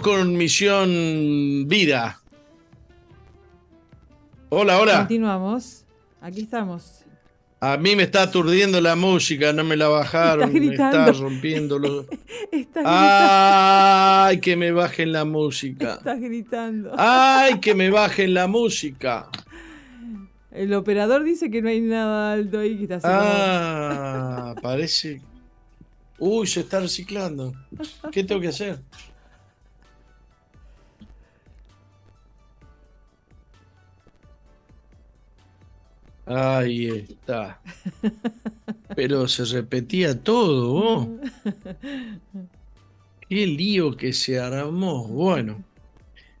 Con Misión Vida. Hola, hola. Continuamos. Aquí estamos. A mí me está aturdiendo la música, no me la bajaron, me está rompiendo los. ¡Ay, que me bajen la música! Estás gritando. ¡Ay, que me bajen la música! El operador dice que no hay nada alto ahí que está Ah, parece. Uy, se está reciclando. ¿Qué tengo que hacer? Ahí está. Pero se repetía todo, Qué lío que se armó. Bueno,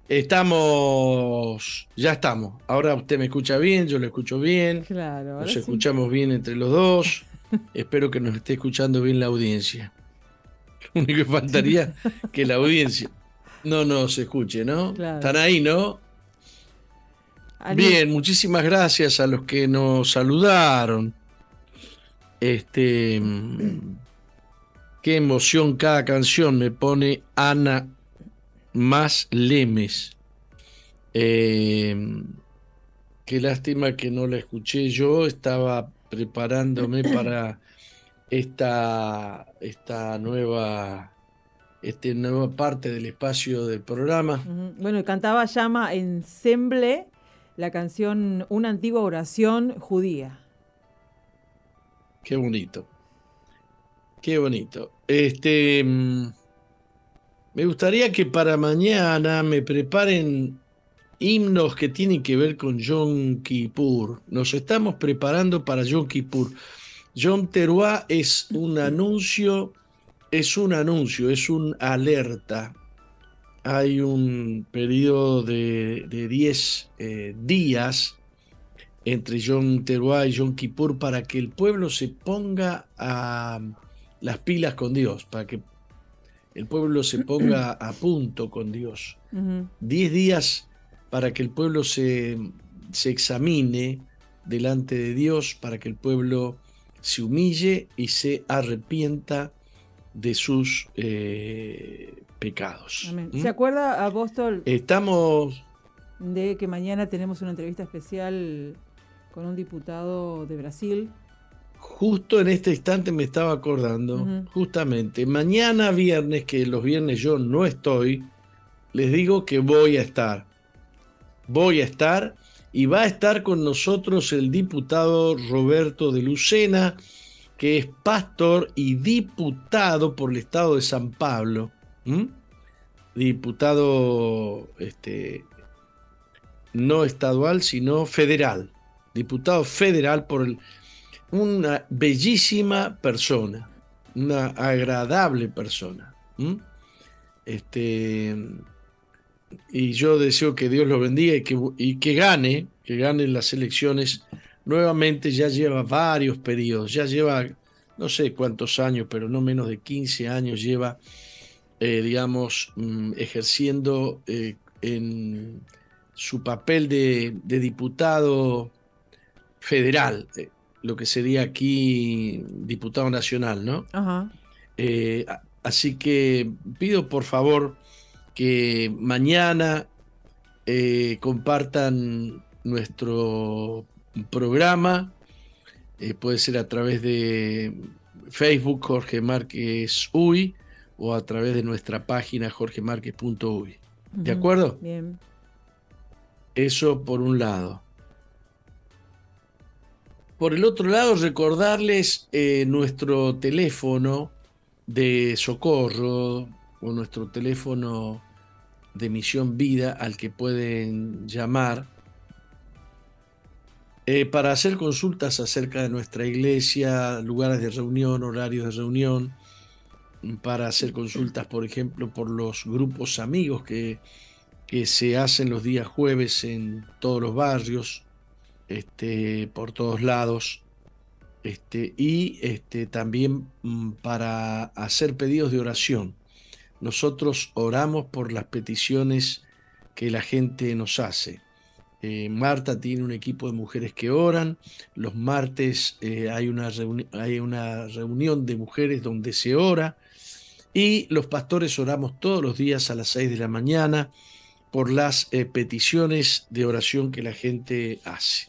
estamos, ya estamos. Ahora usted me escucha bien, yo lo escucho bien. Claro. Nos escuchamos bien entre los dos. Espero que nos esté escuchando bien la audiencia. Lo único que faltaría que la audiencia no nos escuche, ¿no? Están ahí, ¿no? Bien, muchísimas gracias a los que nos saludaron. Este, qué emoción cada canción me pone Ana más Lemes. Eh, qué lástima que no la escuché yo, estaba preparándome para esta, esta nueva, este nueva parte del espacio del programa. Bueno, cantaba Llama Ensemble la canción Una antigua oración judía. Qué bonito. Qué bonito. Este mm, me gustaría que para mañana me preparen himnos que tienen que ver con Yom Kippur. Nos estamos preparando para Yom Kippur. Yom Teruah es un anuncio, es un anuncio, es un alerta hay un periodo de 10 eh, días entre Yom Teruah y Yom Kippur para que el pueblo se ponga a las pilas con Dios, para que el pueblo se ponga a punto con Dios. 10 días para que el pueblo se, se, examine delante de Dios, para que el pueblo se humille y se arrepienta de sus eh, pecados. ¿Mm? ¿Se acuerda, apóstol? Estamos... De que mañana tenemos una entrevista especial con un diputado de Brasil. Justo en este instante me estaba acordando, justamente, mañana viernes, que los viernes yo no estoy, les digo que voy a estar. Voy a estar y va a estar con nosotros el diputado Roberto de Lucena, que es pastor y diputado por el estado de San Pablo. ¿Mm? Diputado este, no estadual, sino federal. Diputado federal por el, una bellísima persona, una agradable persona. Este, y yo deseo que Dios lo bendiga y que, y que gane, que gane las elecciones. Nuevamente ya lleva varios periodos, ya lleva no sé cuántos años, pero no menos de 15 años lleva, eh, digamos, mm, ejerciendo eh, en su papel de, diputado federal, eh, lo que sería aquí diputado nacional, ¿no? así que pido por favor que mañana compartan nuestro programa eh, puede ser a través de Facebook Jorge Márquez Uy o a través de nuestra página jorgemarquez.uy. ¿De acuerdo? Bien. Eso por un lado. Por el otro lado, recordarles eh, nuestro teléfono de socorro o nuestro teléfono de misión vida al que pueden llamar eh, para hacer consultas acerca de nuestra iglesia, lugares de reunión, horarios de reunión, para hacer consultas, por ejemplo, por los grupos amigos que, que se hacen los días jueves en todos los barrios, este, por todos lados, este, y este, también mm, para hacer pedidos de oración. Nosotros oramos por las peticiones que la gente nos hace. Eh, Marta tiene un equipo de mujeres que oran. Los martes eh, hay, una hay una reunión de mujeres donde se ora. Y los pastores oramos todos los días a las 6 de la mañana por las eh, peticiones de oración que la gente hace.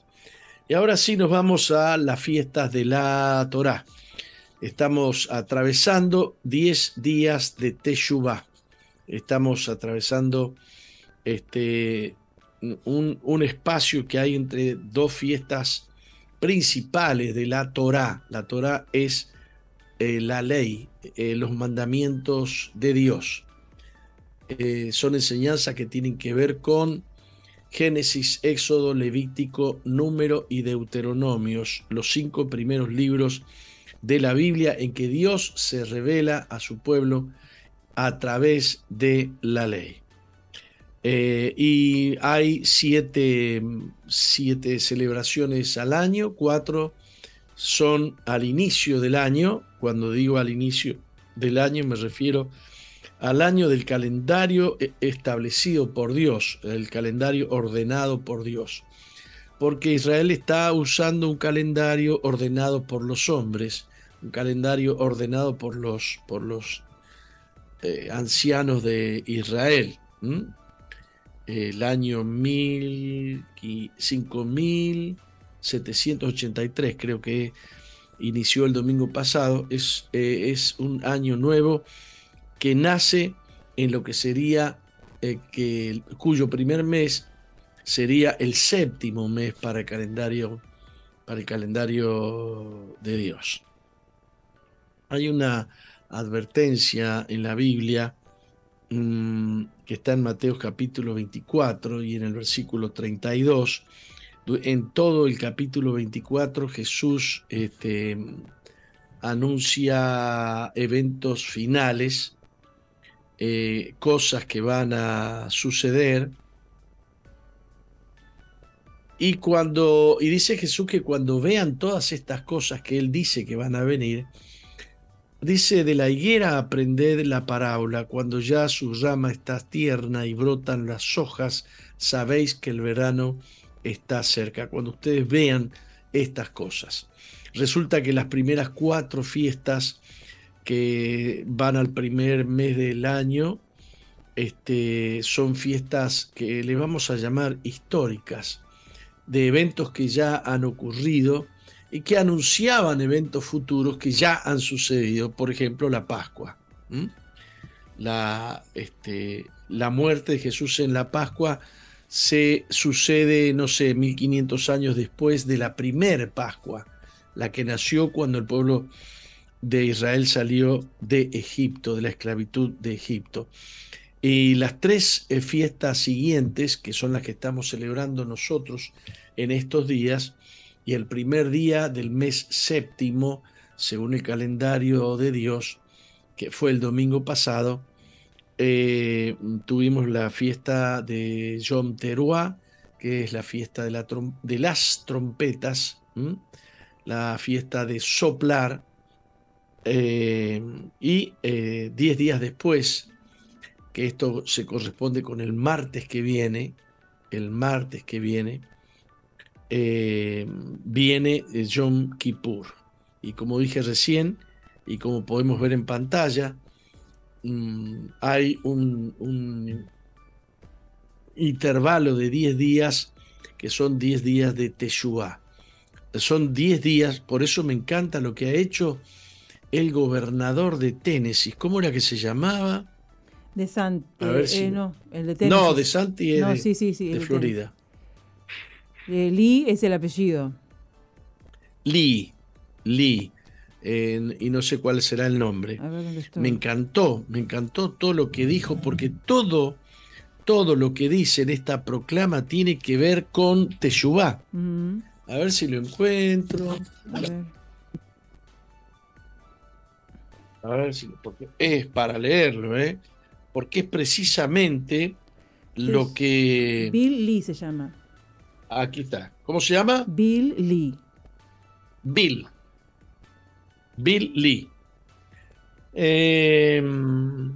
Y ahora sí nos vamos a las fiestas de la Torá. Estamos atravesando 10 días de Teshuvah. Estamos atravesando este, un, espacio que hay entre dos fiestas principales de la Torá. La Torá es eh, la ley, eh, los mandamientos de Dios. Eh, son enseñanzas que tienen que ver con Génesis, Éxodo, Levítico, Número y Deuteronomios, los cinco primeros libros de la Biblia en que Dios se revela a su pueblo a través de la ley. Eh, y hay siete, siete, celebraciones al año, cuatro son al inicio del año. Cuando digo al inicio del año me refiero al año del calendario e, establecido por Dios, el calendario ordenado por Dios. Porque Israel está usando un calendario ordenado por los hombres, un calendario ordenado por los, por los eh, ancianos de Israel el año 5783, creo que inició el domingo pasado, es, eh, es un año nuevo que nace en lo que sería, eh, que, cuyo primer mes sería el séptimo mes para el calendario, para el calendario de Dios. Hay una advertencia en la Biblia Mm, que está en Mateo capítulo 24 y en el versículo 32. En todo el capítulo 24 Jesús este, anuncia eventos finales, eh, cosas que van a suceder. Y cuando y dice Jesús que cuando vean todas estas cosas que él dice que van a venir, Dice, de la higuera aprended la parábola, cuando ya su rama está tierna y brotan las hojas, sabéis que el verano está cerca. Cuando ustedes vean estas cosas. Resulta que las primeras cuatro fiestas que van al primer mes del año este, son fiestas que le vamos a llamar históricas, de eventos que ya han ocurrido y que anunciaban eventos futuros que ya han sucedido, por ejemplo la Pascua. La, este, la muerte de Jesús en la Pascua se sucede, no sé, 1500 años después de la primera Pascua, la que nació cuando el pueblo de Israel salió de Egipto, de la esclavitud de Egipto. Y las tres eh, fiestas siguientes, que son las que estamos celebrando nosotros en estos días, y el primer día del mes séptimo, según el calendario de Dios, que fue el domingo pasado, eh, tuvimos la fiesta de Yom Teruah, que es la fiesta de, las trompetas, la fiesta de soplar, eh, y eh, diez días después, que esto se corresponde con el martes que viene, el martes que viene, viene Yom Kippur. Y como dije recién, y como podemos ver en pantalla, mm, hay un, intervalo de 10 días que son 10 días de Teshuvah. Son 10 días, por eso me encanta lo que ha hecho el gobernador de Tennessee. ¿Cómo era que se llamaba? De Santi. Eh, no, el de Tennessee. No, de Santi es de, Florida. Eh, Lee es el apellido. Lee, Lee y no sé cuál será el nombre. Me encantó, me encantó todo lo que dijo, porque todo, todo lo que dice en esta proclama tiene que ver con Teshuvah. A ver si lo encuentro. A ver, si porque es para leerlo, ¿eh? Porque es precisamente lo que. Bill Lee se llama. Aquí está. ¿Cómo se llama? Bill Lee. Bill. Bill Lee. Em,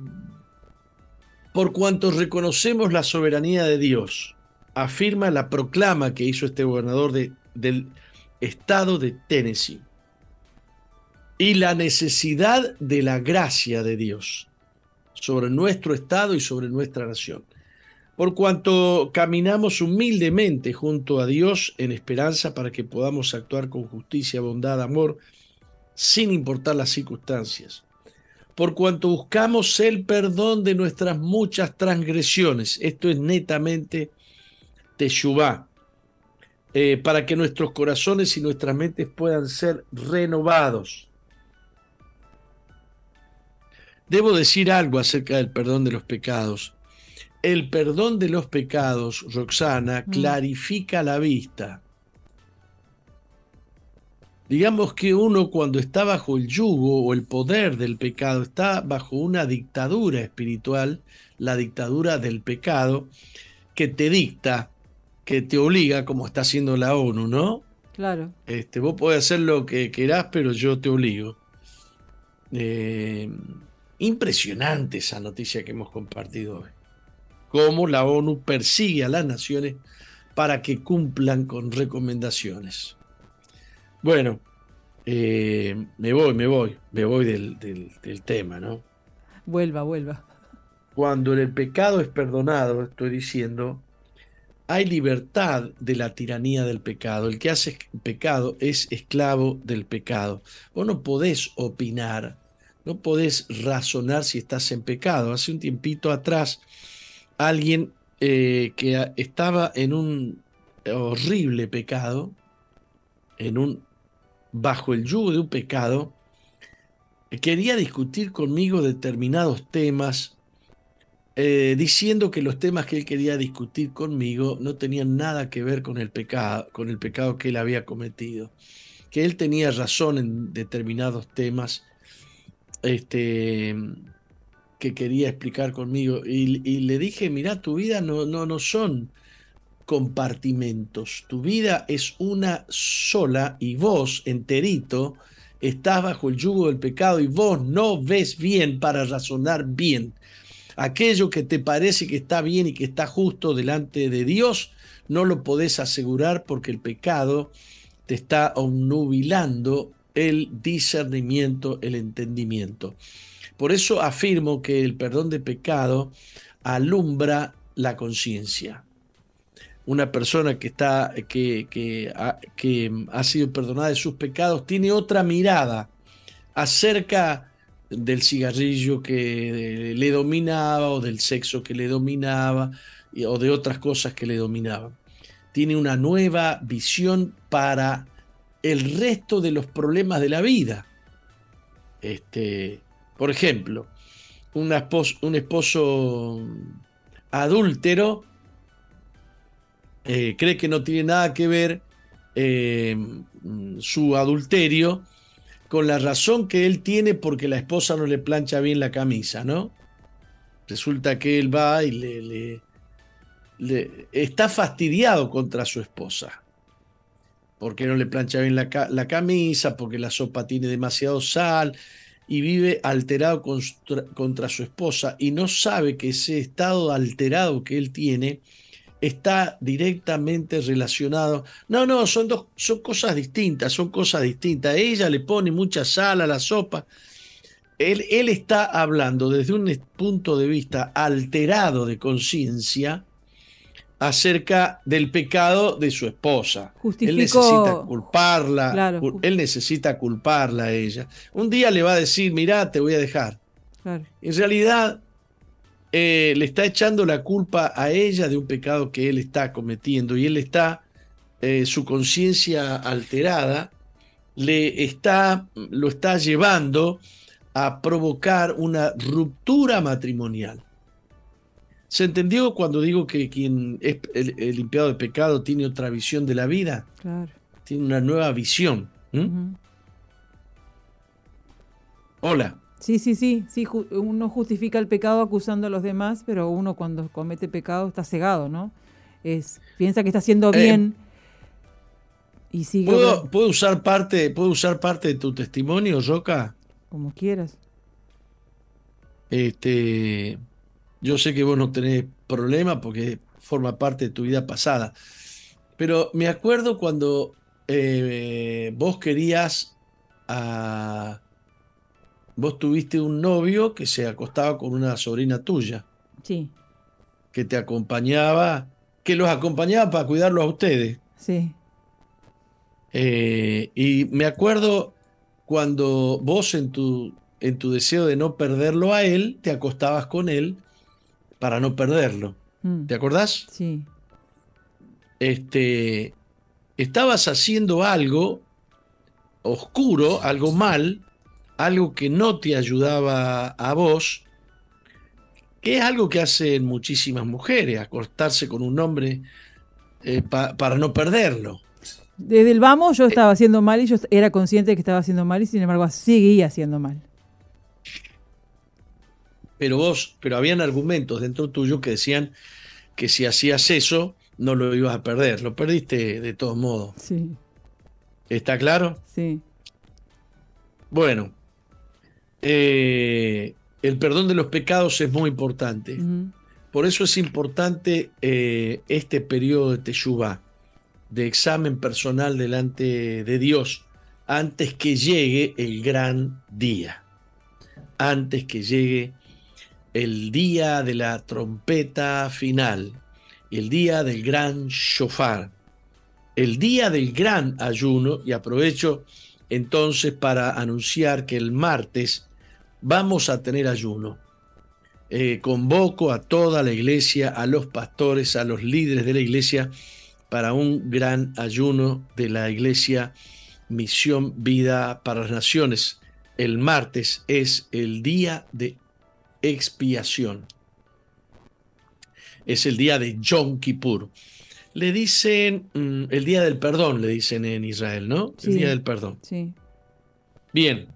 por cuanto reconocemos la soberanía de Dios, afirma la proclama que hizo este gobernador del estado de Tennessee y la necesidad de la gracia de Dios sobre nuestro estado y sobre nuestra nación. Por cuanto caminamos humildemente junto a Dios en esperanza para que podamos actuar con justicia, bondad, amor sin importar las circunstancias, por cuanto buscamos el perdón de nuestras muchas transgresiones. Esto es netamente Teshuvah, eh, para que nuestros corazones y nuestras mentes puedan ser renovados. Debo decir algo acerca del perdón de los pecados. El perdón de los pecados, Roxana, mm. clarifica la vista Digamos que uno cuando está bajo el yugo o el poder del pecado, está bajo una dictadura espiritual, la dictadura del pecado, que te dicta, que te obliga, como está haciendo la ONU, ¿no? Claro. Este, vos podés hacer lo que querás, pero yo te obligo. Eh, impresionante esa noticia que hemos compartido hoy. Cómo la ONU persigue a las naciones para que cumplan con recomendaciones. Bueno, eh, me voy, me voy, me voy del, del, tema, ¿no? Vuelva, vuelva. Cuando el pecado es perdonado, estoy diciendo, hay libertad de la tiranía del pecado. El que hace pecado es esclavo del pecado. Vos no podés opinar, no podés razonar si estás en pecado. Hace un tiempito atrás, alguien eh, que estaba en un horrible pecado, en un bajo el yugo de un pecado, quería discutir conmigo determinados temas, eh, diciendo que los temas que él quería discutir conmigo no tenían nada que ver con el pecado, con el pecado que él había cometido, que él tenía razón en determinados temas, este, que quería explicar conmigo. Y, y le dije, mira, tu vida no, no, no son compartimentos. Tu vida es una sola y vos, enterito, estás bajo el yugo del pecado y vos no ves bien para razonar bien. Aquello que te parece que está bien y que está justo delante de Dios, no lo podés asegurar porque el pecado te está obnubilando el discernimiento, el entendimiento. Por eso afirmo que el perdón de pecado alumbra la conciencia una persona que, está, que, que, ha, sido perdonada de sus pecados tiene otra mirada acerca del cigarrillo que le dominaba o del sexo que le dominaba o de otras cosas que le dominaban. Tiene una nueva visión para el resto de los problemas de la vida. Este, por ejemplo, un esposo adúltero eh, cree que no tiene nada que ver eh, su adulterio con la razón que él tiene porque la esposa no le plancha bien la camisa, ¿no? Resulta que él va y le, está fastidiado contra su esposa. Porque no le plancha bien la, camisa, porque la sopa tiene demasiado sal y vive alterado contra su esposa y no sabe que ese estado alterado que él tiene está directamente relacionado. No, no, son dos, son cosas distintas, son cosas distintas. Ella le pone mucha sal a la sopa. Él, él está hablando desde un punto de vista alterado de conciencia acerca del pecado de su esposa. Él necesita culparla, él necesita culparla a ella. Un día le va a decir, mira, te voy a dejar. En realidad, eh, le está echando la culpa a ella de un pecado que él está cometiendo y él está, eh, su conciencia alterada, le está, lo está llevando a provocar una ruptura matrimonial. ¿Se entendió cuando digo que quien es el, limpiado de pecado tiene otra visión de la vida? Claro. Tiene una nueva visión. Hola. Sí, sí, sí, sí, uno justifica el pecado acusando a los demás, pero uno cuando comete pecado está cegado, ¿no? Es, piensa que está haciendo eh, bien y sigue... ¿puedo, usar parte, ¿Puedo usar parte de tu testimonio, Roca? Como quieras. Este, yo sé que vos no tenés problema porque forma parte de tu vida pasada, pero me acuerdo cuando eh, vos querías a vos tuviste un novio que se acostaba con una sobrina tuya. Sí. Que te acompañaba, que los acompañaba para cuidarlo a ustedes. Sí. Eh, y me acuerdo cuando vos en tu, en tu deseo de no perderlo a él, te acostabas con él para no perderlo. Mm. ¿Te acordás? Sí. Este, estabas haciendo algo oscuro, algo mal, algo que no te ayudaba a vos, que es algo que hacen muchísimas mujeres, acostarse con un hombre eh, para no perderlo. Desde el vamos yo eh, estaba haciendo mal y yo era consciente de que estaba haciendo mal y sin embargo seguía haciendo mal. Pero vos, pero habían argumentos dentro tuyo que decían que si hacías eso no lo ibas a perder, lo perdiste de todos modos. Sí. ¿Está claro? Sí. Bueno, eh, el perdón de los pecados es muy importante. Por eso es importante eh, este periodo de Teshuvah, de examen personal delante de Dios, antes que llegue el gran día. Antes que llegue el día de la trompeta final, el día del gran shofar, el día del gran ayuno, y aprovecho entonces para anunciar que el martes vamos a tener ayuno. Eh, convoco a toda la iglesia, a los pastores, a los líderes de la iglesia, para un gran ayuno de la iglesia Misión Vida para las Naciones. El martes es el día de expiación. Es el día de Yom Kippur. Le dicen mm, el día del perdón, le dicen en Israel, ¿no? el día del perdón. Sí. Bien,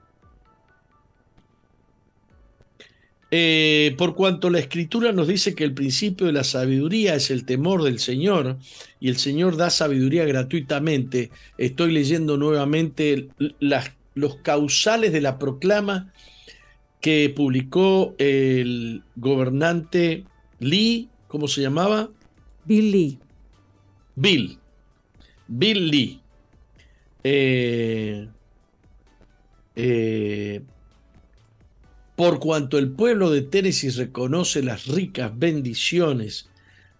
Eh, por cuanto la escritura nos dice que el principio de la sabiduría es el temor del Señor y el Señor da sabiduría gratuitamente, estoy leyendo nuevamente los causales de la proclama que publicó el gobernante Lee, ¿cómo se llamaba? Bill Lee. Bill. Bill Lee. eh, eh por cuanto el pueblo de Tennessee reconoce las ricas bendiciones,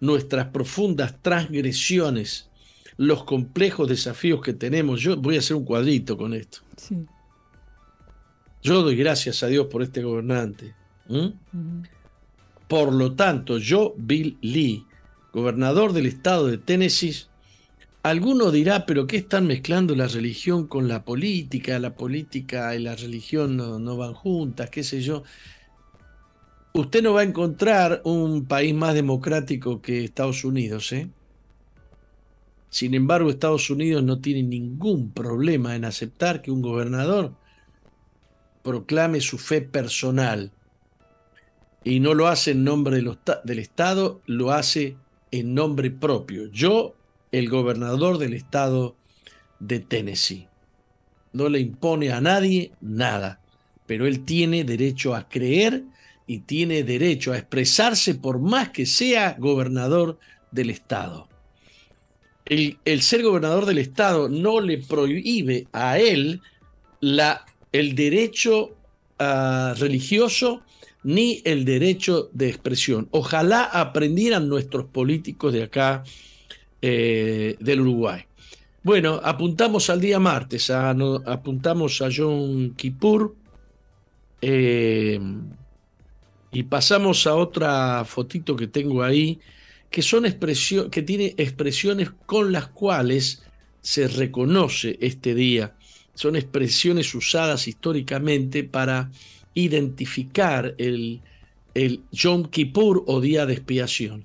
nuestras profundas transgresiones, los complejos desafíos que tenemos. Yo voy a hacer un cuadrito con esto. Yo doy gracias a Dios por este gobernante. Por lo tanto, yo, Bill Lee, gobernador del estado de Tennessee, Alguno dirá, pero ¿qué están mezclando la religión con la política? La política y la religión no, van juntas, qué sé yo. Usted no va a encontrar un país más democrático que Estados Unidos, ¿eh? Sin embargo, Estados Unidos no tiene ningún problema en aceptar que un gobernador proclame su fe personal. Y no lo hace en nombre del Estado, lo hace en nombre propio. Yo, el gobernador del Estado de Tennessee. No le impone a nadie nada, pero él tiene derecho a creer y tiene derecho a expresarse por más que sea gobernador del Estado el, ser gobernador del estado no le prohíbe a él la, el derecho ah, religioso ni el derecho de expresión. Ojalá aprendieran nuestros políticos de acá, eh, del Uruguay. Bueno, apuntamos al día martes, apuntamos a John Kippur eh, y pasamos a otra fotito que tengo ahí que, son expresión, que tiene expresiones con las cuales se reconoce este día. Son expresiones usadas históricamente para identificar el, el Kippur o día de expiación.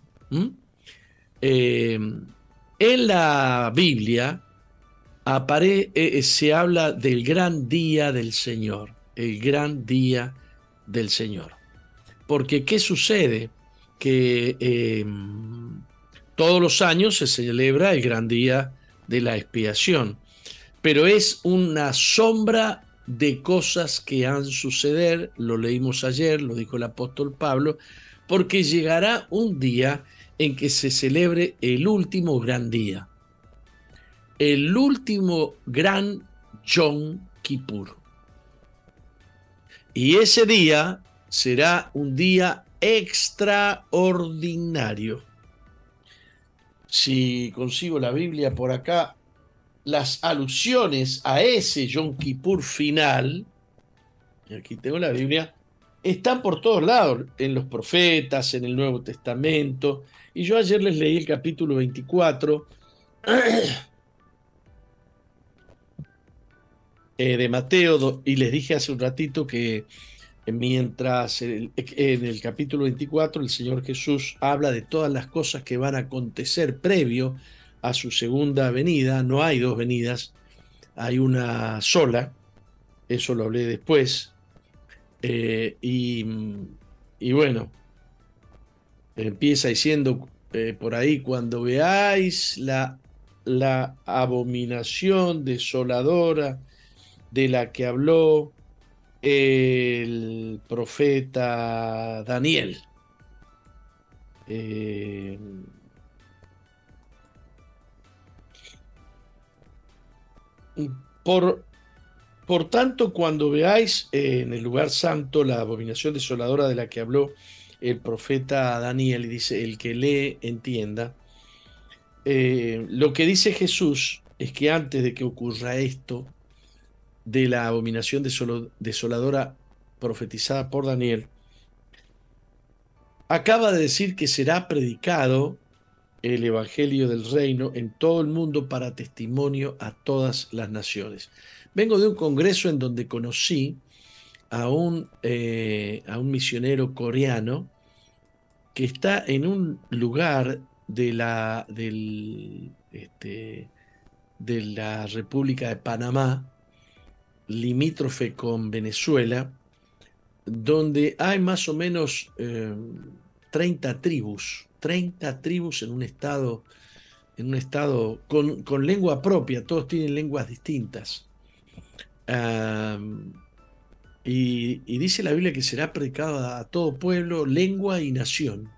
En la Biblia eh, eh, se habla del gran día del Señor, el gran día del Señor. Porque ¿qué sucede? que em, todos los años se celebra el gran día de la expiación, pero es una sombra de cosas que han suceder, lo leímos ayer, lo dijo el apóstol Pablo, porque llegará un día en que se celebre el último gran día, el último gran Yom Kippur. Y ese día será un día extraordinario. Si consigo la Biblia por acá, las alusiones a ese Yom Kippur final, aquí tengo la Biblia, están por todos lados, en los profetas, en el Nuevo Testamento. Y yo ayer les leí el capítulo 24 eh, de Mateo y les dije hace un ratito que mientras en el capítulo 24 el Señor Jesús habla de todas las cosas que van a acontecer previo a su segunda venida, no hay dos venidas, hay una sola, eso lo hablé después, eh, y, bueno, empieza diciendo eh, por ahí, cuando veáis la, la abominación desoladora de la que habló el profeta Daniel. Eh, por, por tanto, cuando veáis en el lugar santo la abominación desoladora de la que habló el profeta Daniel, y dice, el que lee, entienda, eh, lo que dice Jesús es que antes de que ocurra esto, de la abominación desoladora profetizada por Daniel, acaba de decir que será predicado el Evangelio del Reino en todo el mundo para testimonio a todas las naciones. Vengo de un congreso en donde conocí a un, eh, a un misionero coreano que está en un lugar de la, este, de la República de Panamá, limítrofe con Venezuela, donde hay más o menos 30 eh, tribus, 30 tribus en un estado, en un estado con, lengua propia, todos tienen lenguas distintas. Y, y, dice la Biblia que será predicado a todo pueblo, lengua y nación.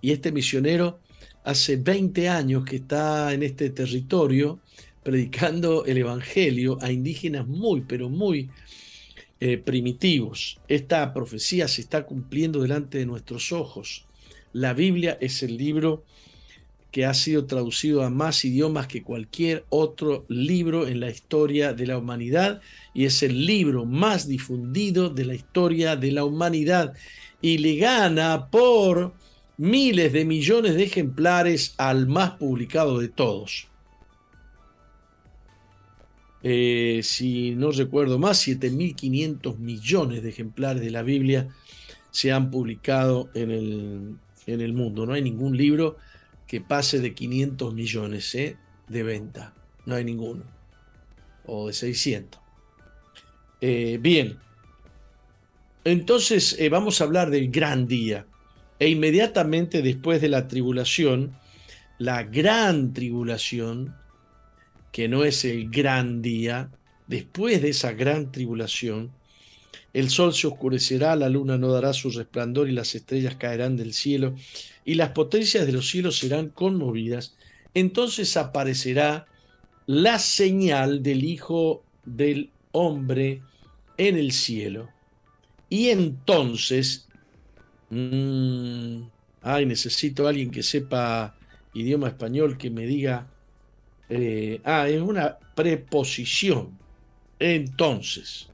Y este misionero hace 20 años que está en este territorio predicando el Evangelio a indígenas muy, pero muy eh, primitivos. Esta profecía se está cumpliendo delante de nuestros ojos. La Biblia es el libro que ha sido traducido a más idiomas que cualquier otro libro en la historia de la humanidad y es el libro más difundido de la historia de la humanidad y le gana por miles de millones de ejemplares al más publicado de todos. Eh, si no recuerdo más, 7.500 millones de ejemplares de la Biblia se han publicado en el, en el mundo. No hay ningún libro que pase de 500 millones. ¿eh? de venta, no hay ninguno, o de 600. Eh, bien, entonces eh, vamos a hablar del gran día. E inmediatamente después de la tribulación, la gran tribulación, que no es el gran día, después de esa gran tribulación, el sol se oscurecerá, la luna no dará su resplandor y las estrellas caerán del cielo y las potencias de los cielos serán conmovidas. Entonces aparecerá la señal del Hijo del Hombre en el cielo. Y entonces, mm, ay, necesito a alguien que sepa idioma español que me diga, eh, ah, es una preposición. Entonces,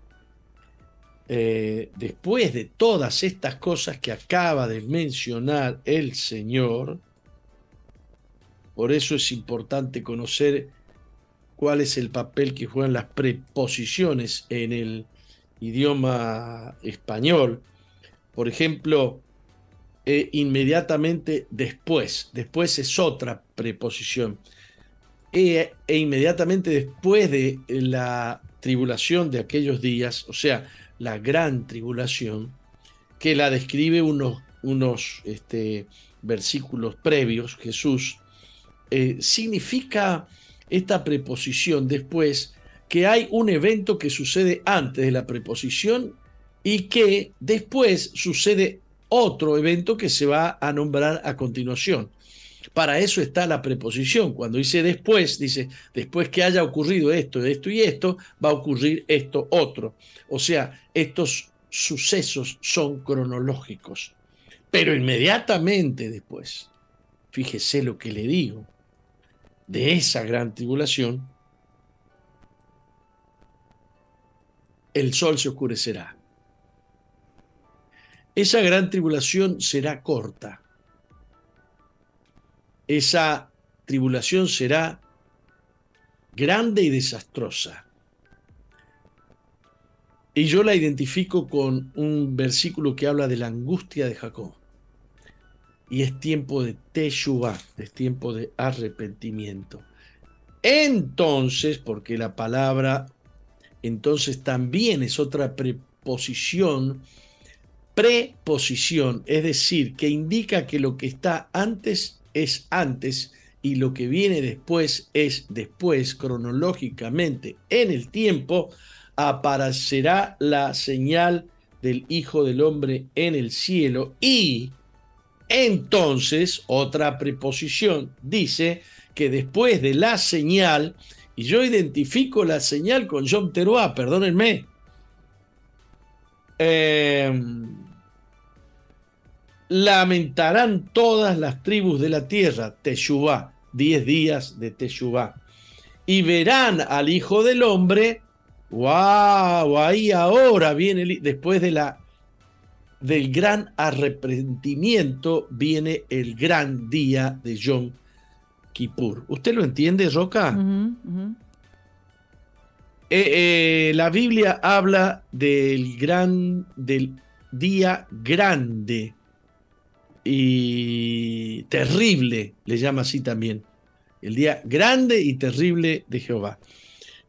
eh, después de todas estas cosas que acaba de mencionar el Señor, por eso es importante conocer cuál es el papel que juegan las preposiciones en el idioma español. Por ejemplo, eh, inmediatamente después, después es otra preposición. E, e, inmediatamente después de la tribulación de aquellos días, o sea, la gran tribulación, que la describe unos, unos este, versículos previos, Jesús, eh, significa esta preposición después que hay un evento que sucede antes de la preposición y que después sucede otro evento que se va a nombrar a continuación. Para eso está la preposición. Cuando dice después, dice después que haya ocurrido esto, esto y esto, va a ocurrir esto otro. O sea, estos sucesos son cronológicos. Pero inmediatamente después, fíjese lo que le digo, de esa gran tribulación, el sol se oscurecerá. Esa gran tribulación será corta. Esa tribulación será grande y desastrosa. Y yo la identifico con un versículo que habla de la angustia de Jacob. Y es tiempo de Teshuvah, es tiempo de arrepentimiento. Entonces, porque la palabra entonces también es otra preposición, preposición, es decir, que indica que lo que está antes es antes y lo que viene después es después, cronológicamente, en el tiempo, aparecerá la señal del Hijo del Hombre en el cielo y entonces, otra preposición, dice que después de la señal, y yo identifico la señal con John Teruá, perdónenme. Em, lamentarán todas las tribus de la tierra, Teshuvá, diez días de Teshuvá, y verán al Hijo del Hombre, wow, ahí ahora viene, después de la, del gran arrepentimiento, viene el gran día de John Kippur. ¿Usted lo entiende, Roca? Eh, eh, la Biblia habla del gran, del día grande y terrible, le llama así también. El día grande y terrible de Jehová.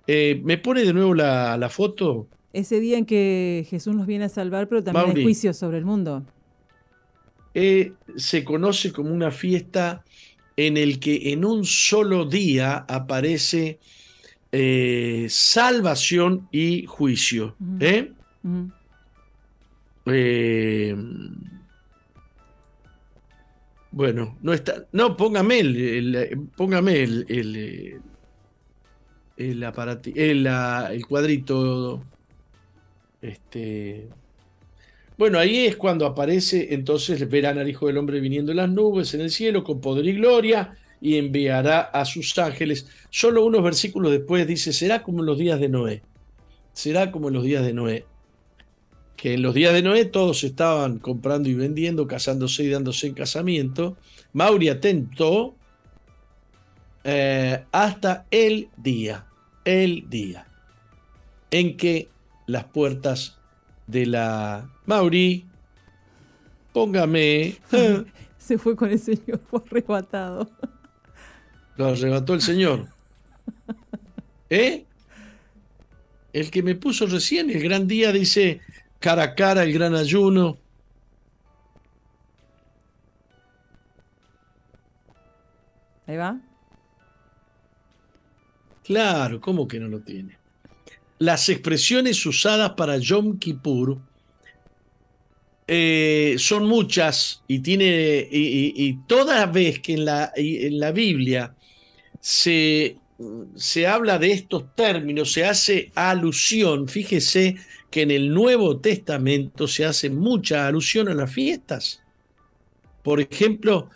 Eh, ¿Me pone de nuevo la, foto? Ese día en que Jesús nos viene a salvar, pero también hay juicio sobre el mundo. se conoce como una fiesta en el que en un solo día aparece eh, salvación y juicio. ¿eh? Eh, bueno, no está. No, póngame el, póngame el, el, el, el cuadrito. Este. Bueno, ahí es cuando aparece, entonces verán al Hijo del Hombre viniendo en las nubes en el cielo con poder y gloria y enviará a sus ángeles. Solo unos versículos después dice, será como en los días de Noé. Será como en los días de Noé. Que en los días de Noé todos estaban comprando y vendiendo, casándose y dándose en casamiento. Mauri atentó eh, hasta el día, el día en que las puertas de la Mauri, póngame. Se fue con el señor, fue arrebatado. Lo arrebató el Señor. ¿Eh? El que me puso recién, el gran día, dice cara a cara, el gran ayuno. Ahí va. Claro, ¿cómo que no lo tiene? Las expresiones usadas para Yom Kippur eh, son muchas y tiene y, toda vez que en la, en la Biblia se, se habla de estos términos, se hace alusión, fíjese que en el Nuevo Testamento se hace mucha alusión a las fiestas. Por ejemplo,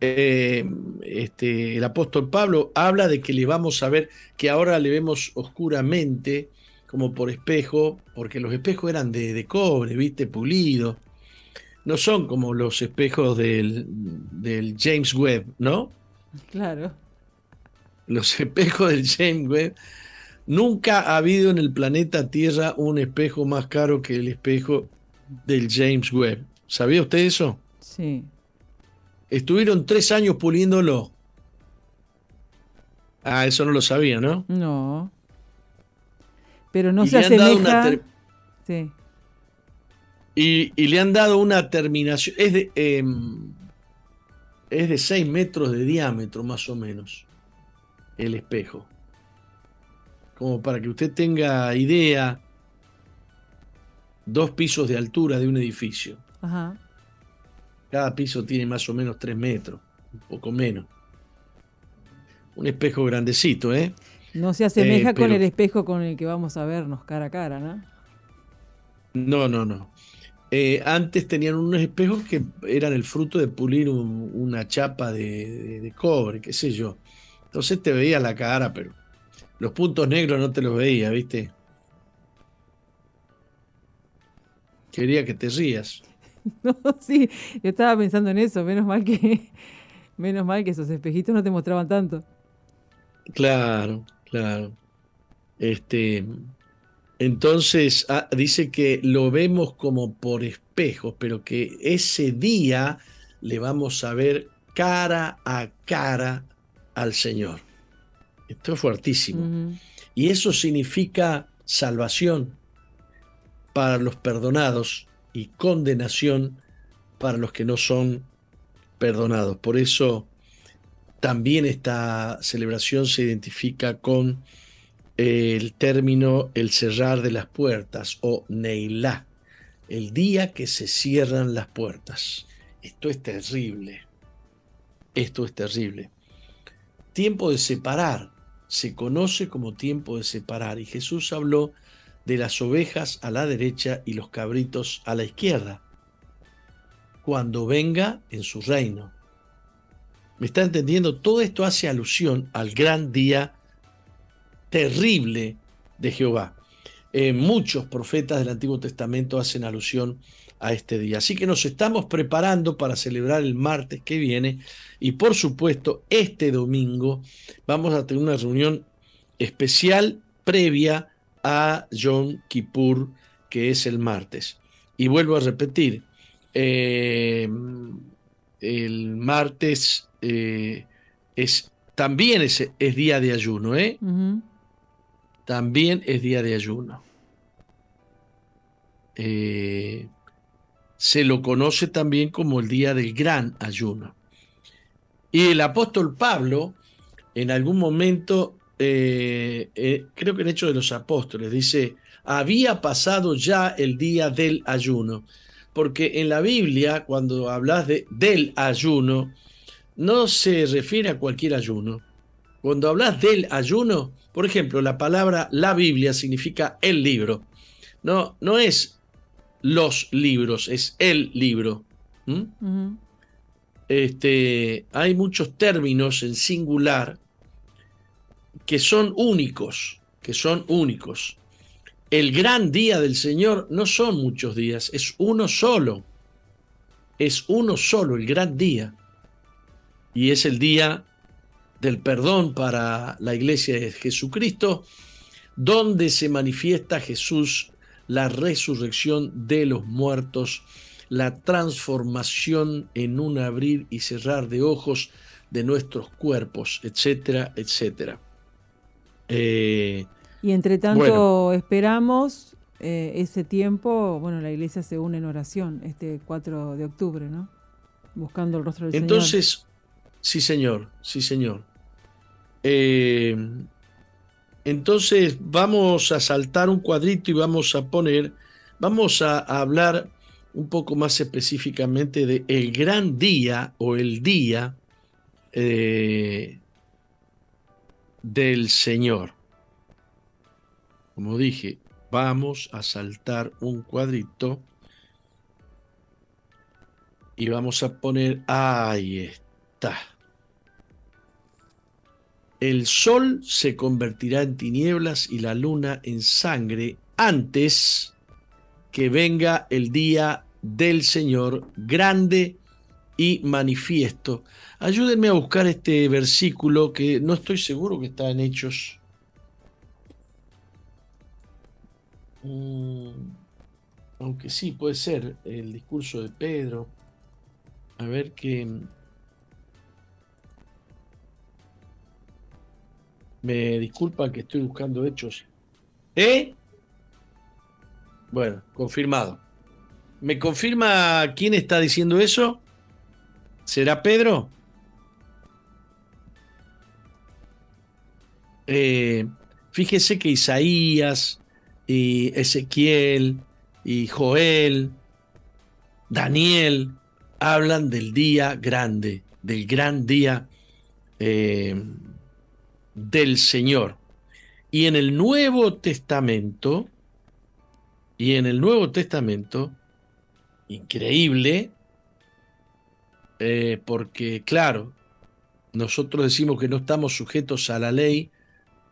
eh, este, el apóstol Pablo habla de que le vamos a ver, que ahora le vemos oscuramente, como por espejo, porque los espejos eran de, de cobre, viste, pulido. No son como los espejos del, del James Webb, ¿no? Claro. Los espejos del James Webb. Nunca ha habido en el planeta Tierra un espejo más caro que el espejo del James Webb. ¿Sabía usted eso? Sí. Estuvieron tres años puliéndolo. Ah, eso no lo sabía, ¿no? No. Pero no se asemeja. Sí. Y, le han dado una terminación. Es de, em, es de 6 metros de diámetro, más o menos, el espejo. Como para que usted tenga idea, dos pisos de altura de un edificio. Ajá. Cada piso tiene más o menos 3 metros, un poco menos. Un espejo grandecito, ¿eh? No se asemeja eh, con el espejo con el que vamos a vernos cara a cara, ¿no? No, no, no. Eh, antes tenían unos espejos que eran el fruto de pulir una chapa de, cobre, qué sé yo. Entonces te veía la cara, pero los puntos negros no te los veía, ¿viste? Quería que te rías. No, sí, yo estaba pensando en eso, menos mal que menos mal que esos espejitos no te mostraban tanto. Claro, claro. Este, entonces ah, dice que lo vemos como por espejos, pero que ese día le vamos a ver cara a cara al Señor. Esto es fuertísimo. Y eso significa salvación para los perdonados y condenación para los que no son perdonados. Por eso también esta celebración se identifica con eh, el término el cerrar de las puertas o Neilá, el día que se cierran las puertas. Esto es terrible. Esto es terrible. Tiempo de separar se conoce como tiempo de separar y Jesús habló de las ovejas a la derecha y los cabritos a la izquierda, cuando venga en su reino. ¿Me está entendiendo? Todo esto hace alusión al gran día terrible de Jehová. Eh, muchos profetas del Antiguo Testamento hacen alusión a este día. Así que nos estamos preparando para celebrar el martes que viene y por supuesto este domingo vamos a tener una reunión especial previa a Yom Kippur, que es el martes. Y vuelvo a repetir, eh, el martes eh, es, también es, día de ayuno, ¿eh? También es día de ayuno. Eh, se lo conoce también como el día del gran ayuno. Y el apóstol Pablo, en algún momento eh, eh, creo que en Hecho de los Apóstoles, dice, había pasado ya el día del ayuno. Porque en la Biblia, cuando hablas de, del ayuno, no se refiere a cualquier ayuno. Cuando hablas del ayuno, por ejemplo, la palabra la Biblia significa el libro. No, no es los libros, es el libro. este, hay muchos términos en singular que son únicos, que son únicos. El gran día del Señor no son muchos días, es uno solo. Es uno solo, el gran día. Y es el día del perdón para la iglesia de Jesucristo, donde se manifiesta Jesús, la resurrección de los muertos, la transformación en un abrir y cerrar de ojos de nuestros cuerpos, etcétera, etcétera. Eh, y entre tanto esperamos eh, ese tiempo, bueno, la iglesia se une en oración este 4 de octubre, ¿no? Buscando el rostro del Señor. Entonces, sí señor, sí señor. Eh, entonces vamos a saltar un cuadrito y vamos a poner, vamos a, hablar un poco más específicamente de el gran día o el día eh, del Señor. Como dije, vamos a saltar un cuadrito y vamos a poner, ahí está. El sol se convertirá en tinieblas y la luna en sangre antes que venga el día del Señor grande y manifiesto. Ayúdenme a buscar este versículo que no estoy seguro que está en Hechos. Mm, aunque sí, puede ser el discurso de Pedro. A ver qué... Me disculpa que estoy buscando hechos. ¿Eh? Bueno, confirmado. ¿Me confirma quién está diciendo eso? ¿Será Pedro? Eh, fíjese que Isaías y Ezequiel y Joel, Daniel, hablan del día grande, del gran día eh, del Señor. Y en el Nuevo Testamento, y en el Nuevo Testamento, increíble, eh, porque claro, nosotros decimos que no estamos sujetos a la ley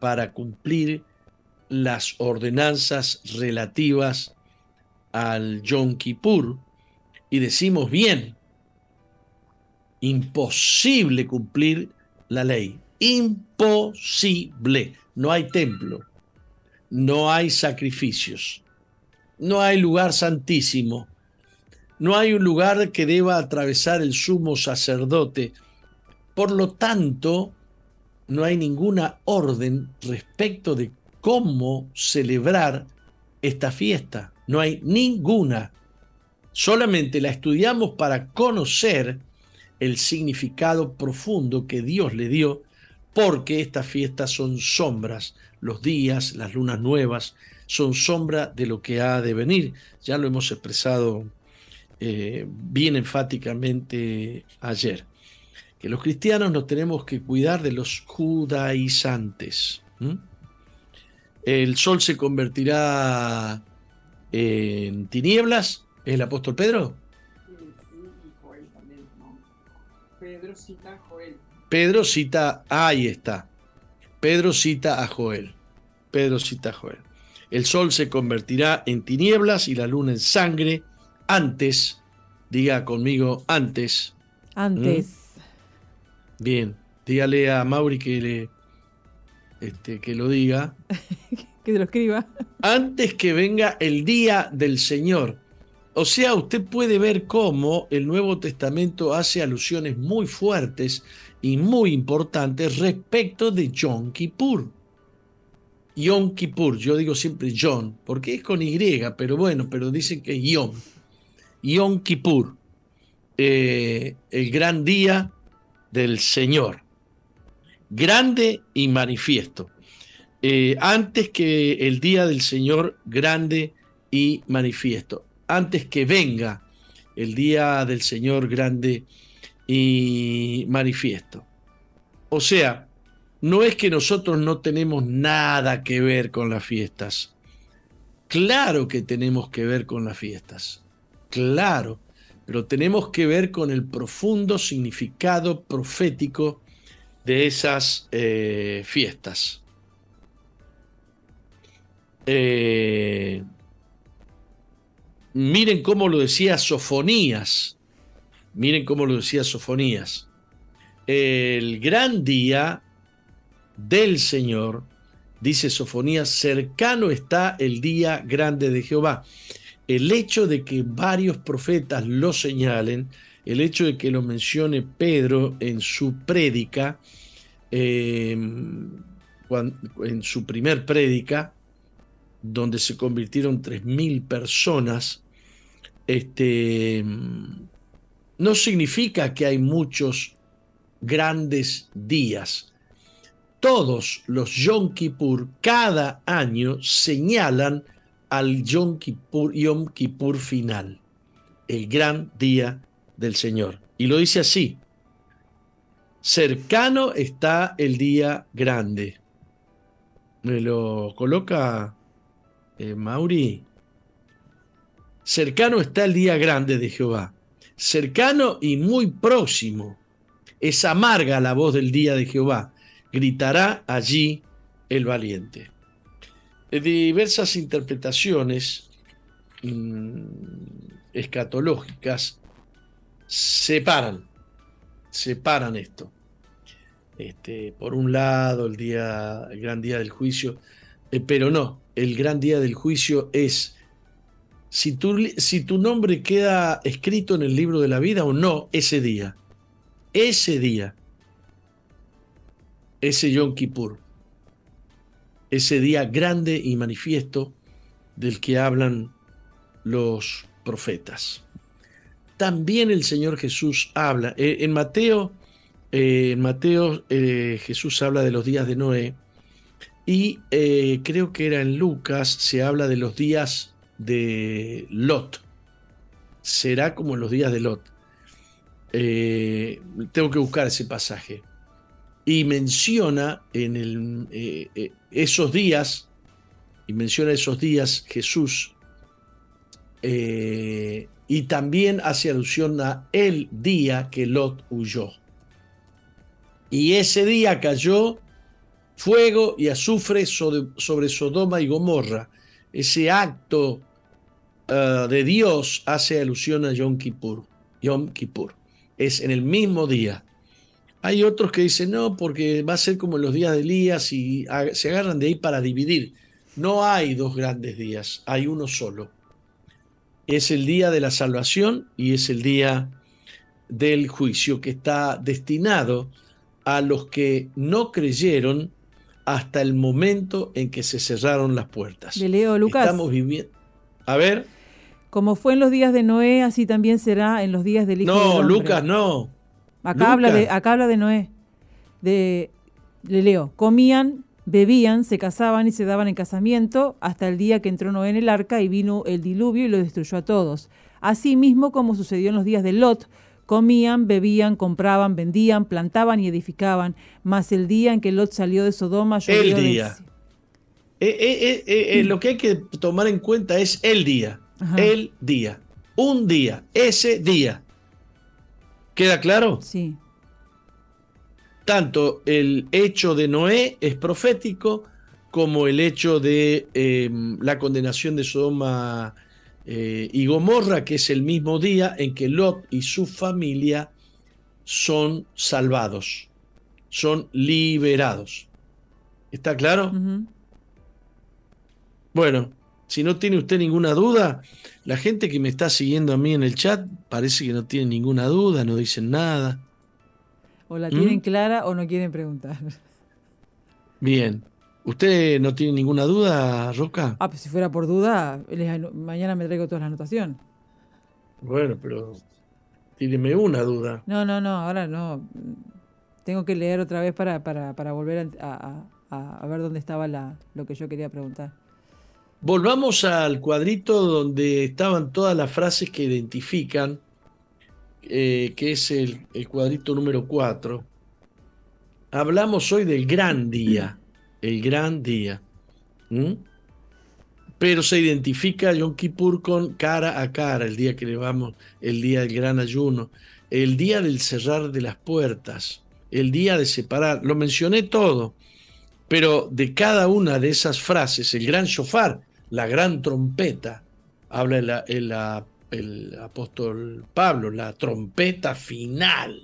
para cumplir las ordenanzas relativas al Yom Kippur y decimos bien, imposible cumplir la ley. Imposible. No hay templo, no hay sacrificios, no hay lugar santísimo, no hay un lugar que deba atravesar el sumo sacerdote. Por lo tanto, no hay ninguna orden respecto de cómo celebrar esta fiesta. No hay ninguna. Solamente la estudiamos para conocer el significado profundo que Dios le dio porque estas fiestas son sombras, los días, las lunas nuevas, son sombra de lo que ha de venir. Ya lo hemos expresado eh, bien enfáticamente ayer. Que los cristianos nos tenemos que cuidar de los judaizantes. El sol se convertirá en tinieblas, ¿es el apóstol Pedro? Pedro cita. Pedro cita, ahí está. Pedro cita a Joel. Pedro cita a Joel. El sol se convertirá en tinieblas y la luna en sangre antes, diga conmigo, antes. Antes. ¿Mm? Bien, dígale a Mauri que le este, que lo diga. que lo escriba. Antes que venga el día del Señor. O sea, usted puede ver cómo el Nuevo Testamento hace alusiones muy fuertes y muy importantes respecto de Yom Kippur. Yom Kippur, yo digo siempre John, porque es con Y, pero bueno, pero dicen que es Yom. Yom Kippur, eh, el gran día del Señor, grande y manifiesto. Eh, antes que el día del Señor grande y manifiesto antes que venga el día del Señor grande y manifiesto. O sea, no es que nosotros no tenemos nada que ver con las fiestas. Claro que tenemos que ver con las fiestas. Claro, pero tenemos que ver con el profundo significado profético de esas eh, fiestas. Eh, Miren cómo lo decía Sofonías. Miren cómo lo decía Sofonías. El gran día del Señor, dice Sofonías, cercano está el día grande de Jehová. El hecho de que varios profetas lo señalen el hecho de que lo mencione Pedro en su prédica, em, en su primer prédica, donde se convirtieron 3.000 personas, este, no significa que hay muchos grandes días. Todos los Yom Kippur cada año señalan al Yom Kippur, final, el gran día del Señor. Y lo dice así, cercano está el día grande. Me lo coloca eh, Mauri. Cercano está el día grande de Jehová. Cercano y muy próximo. Es amarga la voz del día de Jehová. Gritará allí el valiente. Diversas interpretaciones mm, escatológicas separan, separan esto. Este, por un lado, el, día, el gran día del juicio, eh, pero no, el gran día del juicio es si tu, si tu nombre queda escrito en el libro de la vida o no ese día. Ese día. Ese Yom Kippur. Ese día grande y manifiesto del que hablan los profetas. También el Señor Jesús habla. Eh, en Mateo, eh, en Mateo Jesús habla de los días de Noé y eh, creo que era en Lucas, se habla de los días de Lot. Será como los días de Lot. Eh, tengo que buscar ese pasaje. Y menciona en el, eh, esos días, y menciona esos días Jesús, y también hace alusión a el día que Lot huyó. Y ese día cayó fuego y azufre sobre, Sodoma y Gomorra. Ese acto eh, de Dios hace alusión a Yom Kippur. Yom Kippur. Es en el mismo día. Hay otros que dicen no, porque va a ser como los días de Elías y se agarran de ahí para dividir. No hay dos grandes días, hay uno solo. Es el día de la salvación y es el día del juicio que está destinado a los que no creyeron hasta el momento en que se cerraron las puertas. Le leo, Lucas. Estamos viviendo. A ver. Como fue en los días de Noé, así también será en los días del Hijo No, Lucas, no. Acá, Habla de, acá habla de Noé. De, le leo. Comían, bebían, se casaban y se daban en casamiento hasta el día que entró Noé en el arca y vino el diluvio y lo destruyó a todos. Así mismo como sucedió en los días de Lot, Comían, bebían, compraban, vendían, plantaban y edificaban. Mas el día en que Lot salió de Sodoma, llovió el día. Eh, eh, lo que hay que tomar en cuenta es el día. El día. Un día. Ese día. ¿Queda claro? Sí. Tanto el hecho de Noé es profético como el hecho de la condenación de Sodoma eh, y Gomorra, que es el mismo día en que Lot y su familia son salvados, son liberados. ¿Está claro? Bueno, si no tiene usted ninguna duda, la gente que me está siguiendo a mí en el chat parece que no tiene ninguna duda, no dicen nada. O la tienen ¿Mm? clara o no quieren preguntar. Bien. ¿Usted no tiene ninguna duda, Roca? Ah, pues si fuera por duda, mañana me traigo toda la anotación. Bueno, pero tíreme una duda. No, no, no, ahora no. Tengo que leer otra vez para, para, volver a, ver dónde estaba la, lo que yo quería preguntar. Volvamos al cuadrito donde estaban todas las frases que identifican, eh, que es el, cuadrito número 4. Hablamos hoy del gran día el gran día. Pero se identifica Yom Kippur con cara a cara, el día que le vamos, el día del gran ayuno, el día del cerrar de las puertas, el día de separar. Lo mencioné todo, pero de cada una de esas frases, el gran shofar, la gran trompeta, habla el, el, apóstol Pablo, la trompeta final.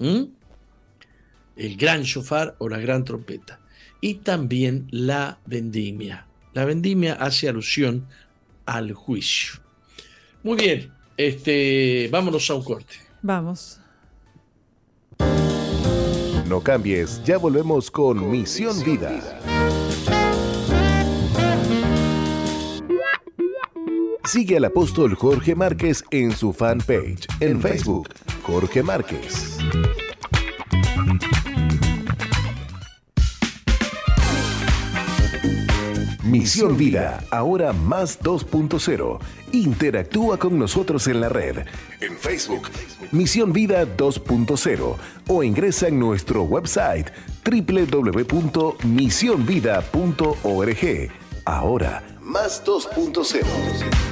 El gran shofar o la gran trompeta y también la vendimia. La vendimia hace alusión al juicio. Muy bien, Este, vámonos a un corte. Vamos. No cambies, ya volvemos con Misión Vida. Sigue al apóstol Jorge Márquez en su fanpage en Facebook, Jorge Márquez. Misión Vida, ahora más 2.0. Interactúa con nosotros en la red, en Facebook, Misión Vida 2.0 o ingresa en nuestro website www.misionvida.org. Ahora, más 2.0.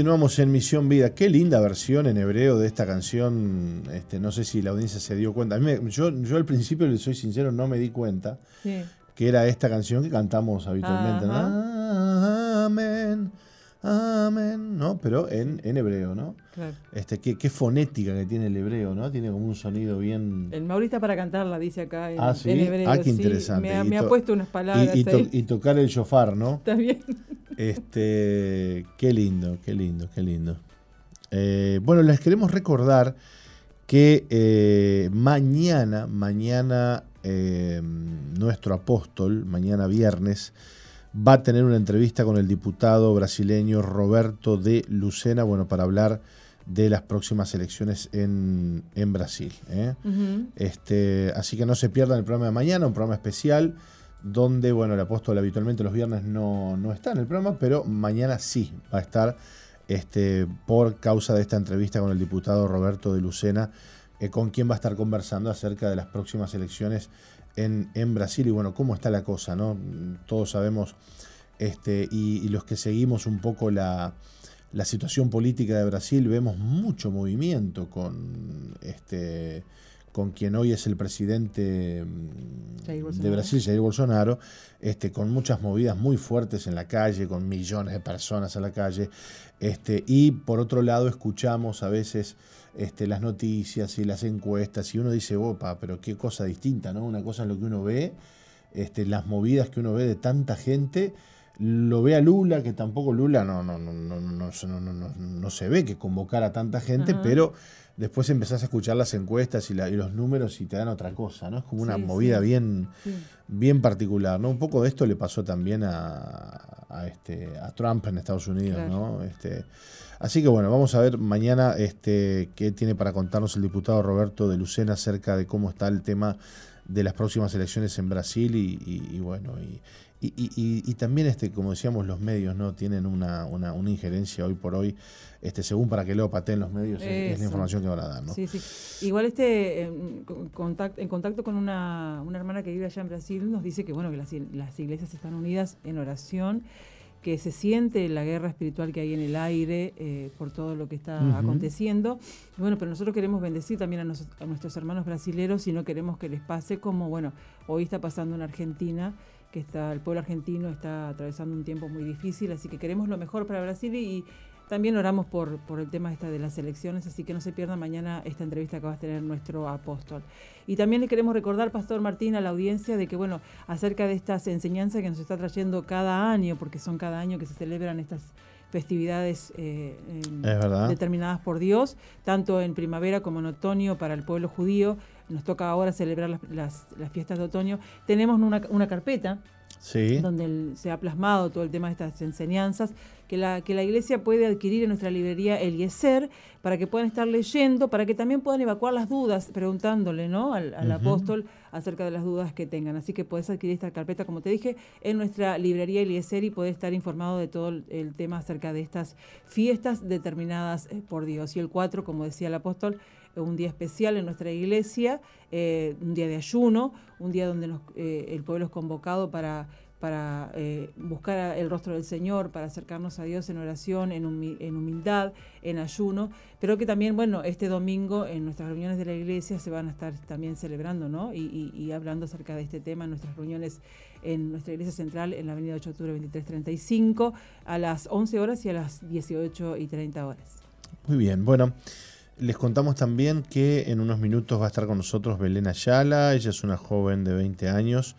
Continuamos en Misión Vida. Qué linda versión en hebreo de esta canción. Este, no sé si la audiencia se dio cuenta. yo, yo al principio, le soy sincero, no me di cuenta que era esta canción que cantamos habitualmente. Amén. Amén, ¿no? Pero en, en hebreo, ¿no? Claro. Este, qué, qué, fonética que tiene el hebreo, ¿no? Tiene como un sonido bien. El Maurita para cantarla, dice acá en, ah, ¿sí? hebreo. Ah, qué interesante. me, ha puesto unas palabras. Y, y, tocar el shofar, ¿no? Está bien. Este, qué lindo, qué lindo, qué lindo. Eh, bueno, les queremos recordar que eh, mañana, mañana eh, nuestro apóstol, mañana viernes, va a tener una entrevista con el diputado brasileño Roberto de Lucena, bueno, para hablar de las próximas elecciones en, Brasil. ¿eh? este, así que no se pierdan el programa de mañana, un programa especial donde, bueno, el apóstol habitualmente los viernes no, está en el programa, pero mañana sí va a estar este, por causa de esta entrevista con el diputado Roberto de Lucena, eh, con quien va a estar conversando acerca de las próximas elecciones en, Brasil y bueno, cómo está la cosa, ¿no? Todos sabemos, este, y, los que seguimos un poco la, situación política de Brasil, vemos mucho movimiento con este con quien hoy es el presidente mm, de Brasil, Jair Bolsonaro, este, con muchas movidas muy fuertes en la calle, con millones de personas en la calle, este, y por otro lado escuchamos a veces este, las noticias y las encuestas, y uno dice, opa, pero qué cosa distinta, ¿no? Una cosa es lo que uno ve, este, las movidas que uno ve de tanta gente, lo ve a Lula, que tampoco Lula no, no, no, no, no, no se ve que convocara a tanta gente, pero después empezás a escuchar las encuestas y, los números y te dan otra cosa, ¿no? Es como una movida bien, bien particular, ¿no? Un poco de esto le pasó también a, este, a Trump en Estados Unidos, ¿no? Este, así que bueno, vamos a ver mañana este, qué tiene para contarnos el diputado Roberto de Lucena acerca de cómo está el tema de las próximas elecciones en Brasil y, bueno, y, y, también, este, como decíamos, los medios no tienen una, una, una injerencia hoy por hoy este, según para que luego pateen los medios, es, la información que van a dar. ¿no? Sí, sí. Igual este, en contacto, en contacto con una, una, hermana que vive allá en Brasil, nos dice que bueno que las, las iglesias están unidas en oración que se siente la guerra espiritual que hay en el aire eh, por todo lo que está aconteciendo. bueno, pero nosotros queremos bendecir también a, a, nuestros hermanos brasileros y no queremos que les pase como, bueno, hoy está pasando en Argentina, que está el pueblo argentino está atravesando un tiempo muy difícil, así que queremos lo mejor para Brasil y También oramos por, por el tema esta de las elecciones, así que no se pierda mañana esta entrevista que va a tener nuestro apóstol. Y también le queremos recordar, Pastor Martín, a la audiencia de que, bueno, acerca de estas enseñanzas que nos está trayendo cada año, porque son cada año que se celebran estas festividades eh, determinadas por Dios, tanto en primavera como en otoño para el pueblo judío. Nos toca ahora celebrar las, fiestas de otoño. Tenemos una, una carpeta donde se ha plasmado todo el tema de estas enseñanzas, que la, que la iglesia puede adquirir en nuestra librería Eliezer, para que puedan estar leyendo, para que también puedan evacuar las dudas, preguntándole ¿no? al, apóstol acerca de las dudas que tengan. Así que puedes adquirir esta carpeta, como te dije, en nuestra librería Eliezer y puedes estar informado de todo el tema acerca de estas fiestas determinadas eh, por Dios. Y el 4, como decía el apóstol, un día especial en nuestra iglesia, eh, un día de ayuno, un día donde eh, el pueblo es convocado para, para eh, buscar el rostro del Señor, para acercarnos a Dios en oración, en, humildad, en ayuno, pero que también, bueno, este domingo en nuestras reuniones de la iglesia se van a estar también celebrando, ¿no? Y, hablando acerca de este tema en nuestras reuniones en nuestra iglesia central en la avenida 8 de octubre 2335 a las 11 horas y a las 18 y 30 horas. Muy bien, bueno. Les contamos también que en unos minutos va a estar con nosotros Belén Ayala. Ella es una joven de 20 años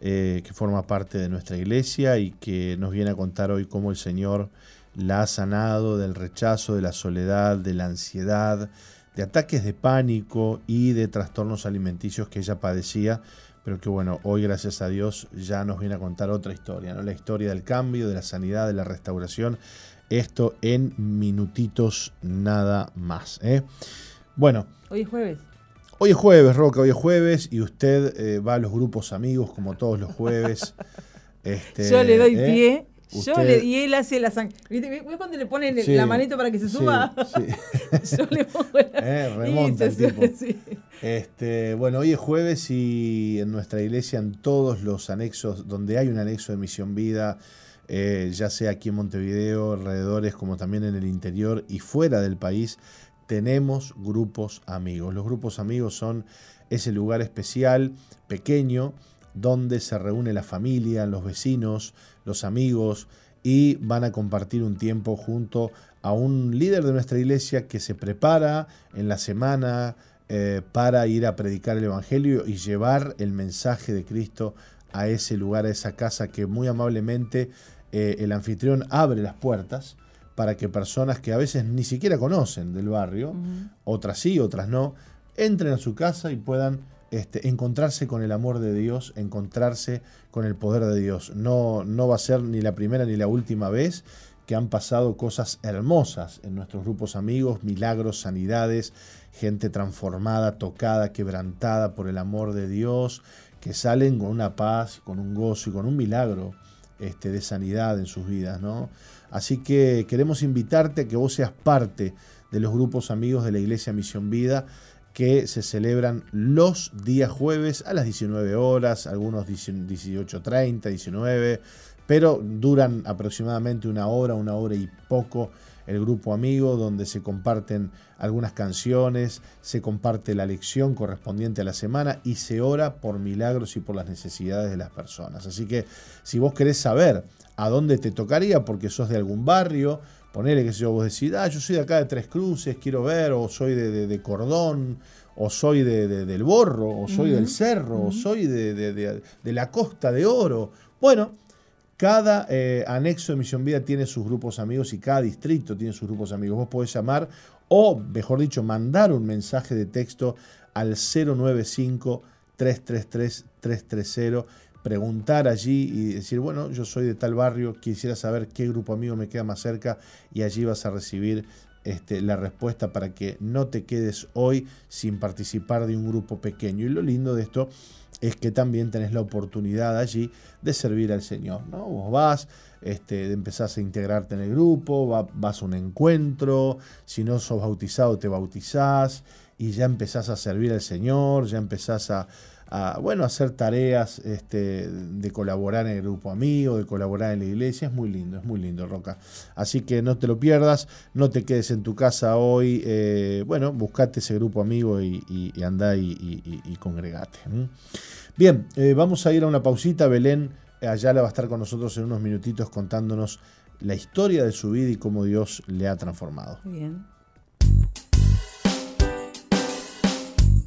eh, que forma parte de nuestra iglesia y que nos viene a contar hoy cómo el Señor la ha sanado del rechazo, de la soledad, de la ansiedad, de ataques de pánico y de trastornos alimenticios que ella padecía, pero que bueno, hoy gracias a Dios ya nos viene a contar otra historia, ¿no? la historia del cambio, de la sanidad, de la restauración esto en minutitos nada más. ¿eh? Bueno. Hoy es jueves. Hoy es jueves, Roca, hoy es jueves y usted eh, va a los grupos amigos como todos los jueves. este, Yo le doy ¿eh? pie. Yo le, y él hace la sangre. ¿Viste cuando le ponen la manito para que se suba? Sí, Yo le pongo la... remonta el tipo. Este, bueno, hoy es jueves y en nuestra iglesia, en todos los anexos, donde hay un anexo de Misión Vida, eh, ya sea aquí en Montevideo, alrededores, como también en el interior y fuera del país, tenemos grupos amigos. Los grupos amigos son ese lugar especial, pequeño, donde se reúne la familia, los vecinos, los amigos y van a compartir un tiempo junto a un líder de nuestra iglesia que se prepara en la semana eh, para ir a predicar el Evangelio y llevar el mensaje de Cristo a ese lugar, a esa casa que muy amablemente eh, el anfitrión abre las puertas para que personas que a veces ni siquiera conocen del barrio, otras sí, otras no, entren a su casa y puedan este, encontrarse con el amor de Dios, encontrarse con el poder de Dios. No, no va a ser ni la primera ni la última vez que han pasado cosas hermosas en nuestros grupos amigos, milagros, sanidades, gente transformada, tocada, quebrantada por el amor de Dios, que salen con una paz, con un gozo y con un milagro este, de sanidad en sus vidas. ¿no? Así que queremos invitarte a que vos seas parte de los grupos amigos de la Iglesia Misión Vida que se celebran los días jueves a las 19 horas, algunos 18.30, 19, pero duran aproximadamente una hora, una hora y poco el grupo amigo, donde se comparten algunas canciones, se comparte la lección correspondiente a la semana y se ora por milagros y por las necesidades de las personas. Así que si vos querés saber a dónde te tocaría, porque sos de algún barrio, ponele que si vos decís, ah, yo soy de acá de Tres Cruces, quiero ver, o soy de, Cordón, o soy de, del Borro, o soy del Cerro, o soy de, la Costa de Oro. Bueno, cada eh, anexo de Misión Vida tiene sus grupos amigos y cada distrito tiene sus grupos amigos. Vos podés llamar o, mejor dicho, mandar un mensaje de texto al 095-333-330, preguntar allí y decir, bueno, yo soy de tal barrio, quisiera saber qué grupo amigo me queda más cerca y allí vas a recibir este, la respuesta para que no te quedes hoy sin participar de un grupo pequeño. Y lo lindo de esto es que también tenés la oportunidad allí de servir al Señor. ¿no? Vos vas, este, empezás a integrarte en el grupo, vas a un encuentro, si no sos bautizado te bautizás y ya empezás a servir al Señor, ya empezás a, bueno, hacer tareas este, de colaborar en el grupo amigo, de colaborar en la iglesia. Es muy lindo, es muy lindo, Roca. Así que no te lo pierdas, no te quedes en tu casa hoy. Eh, bueno, buscate ese grupo amigo y, y, andá y, congregate. Bien, eh, vamos a ir a una pausita. Belén allá la va a estar con nosotros en unos minutitos contándonos la historia de su vida y cómo Dios le ha transformado. Bien.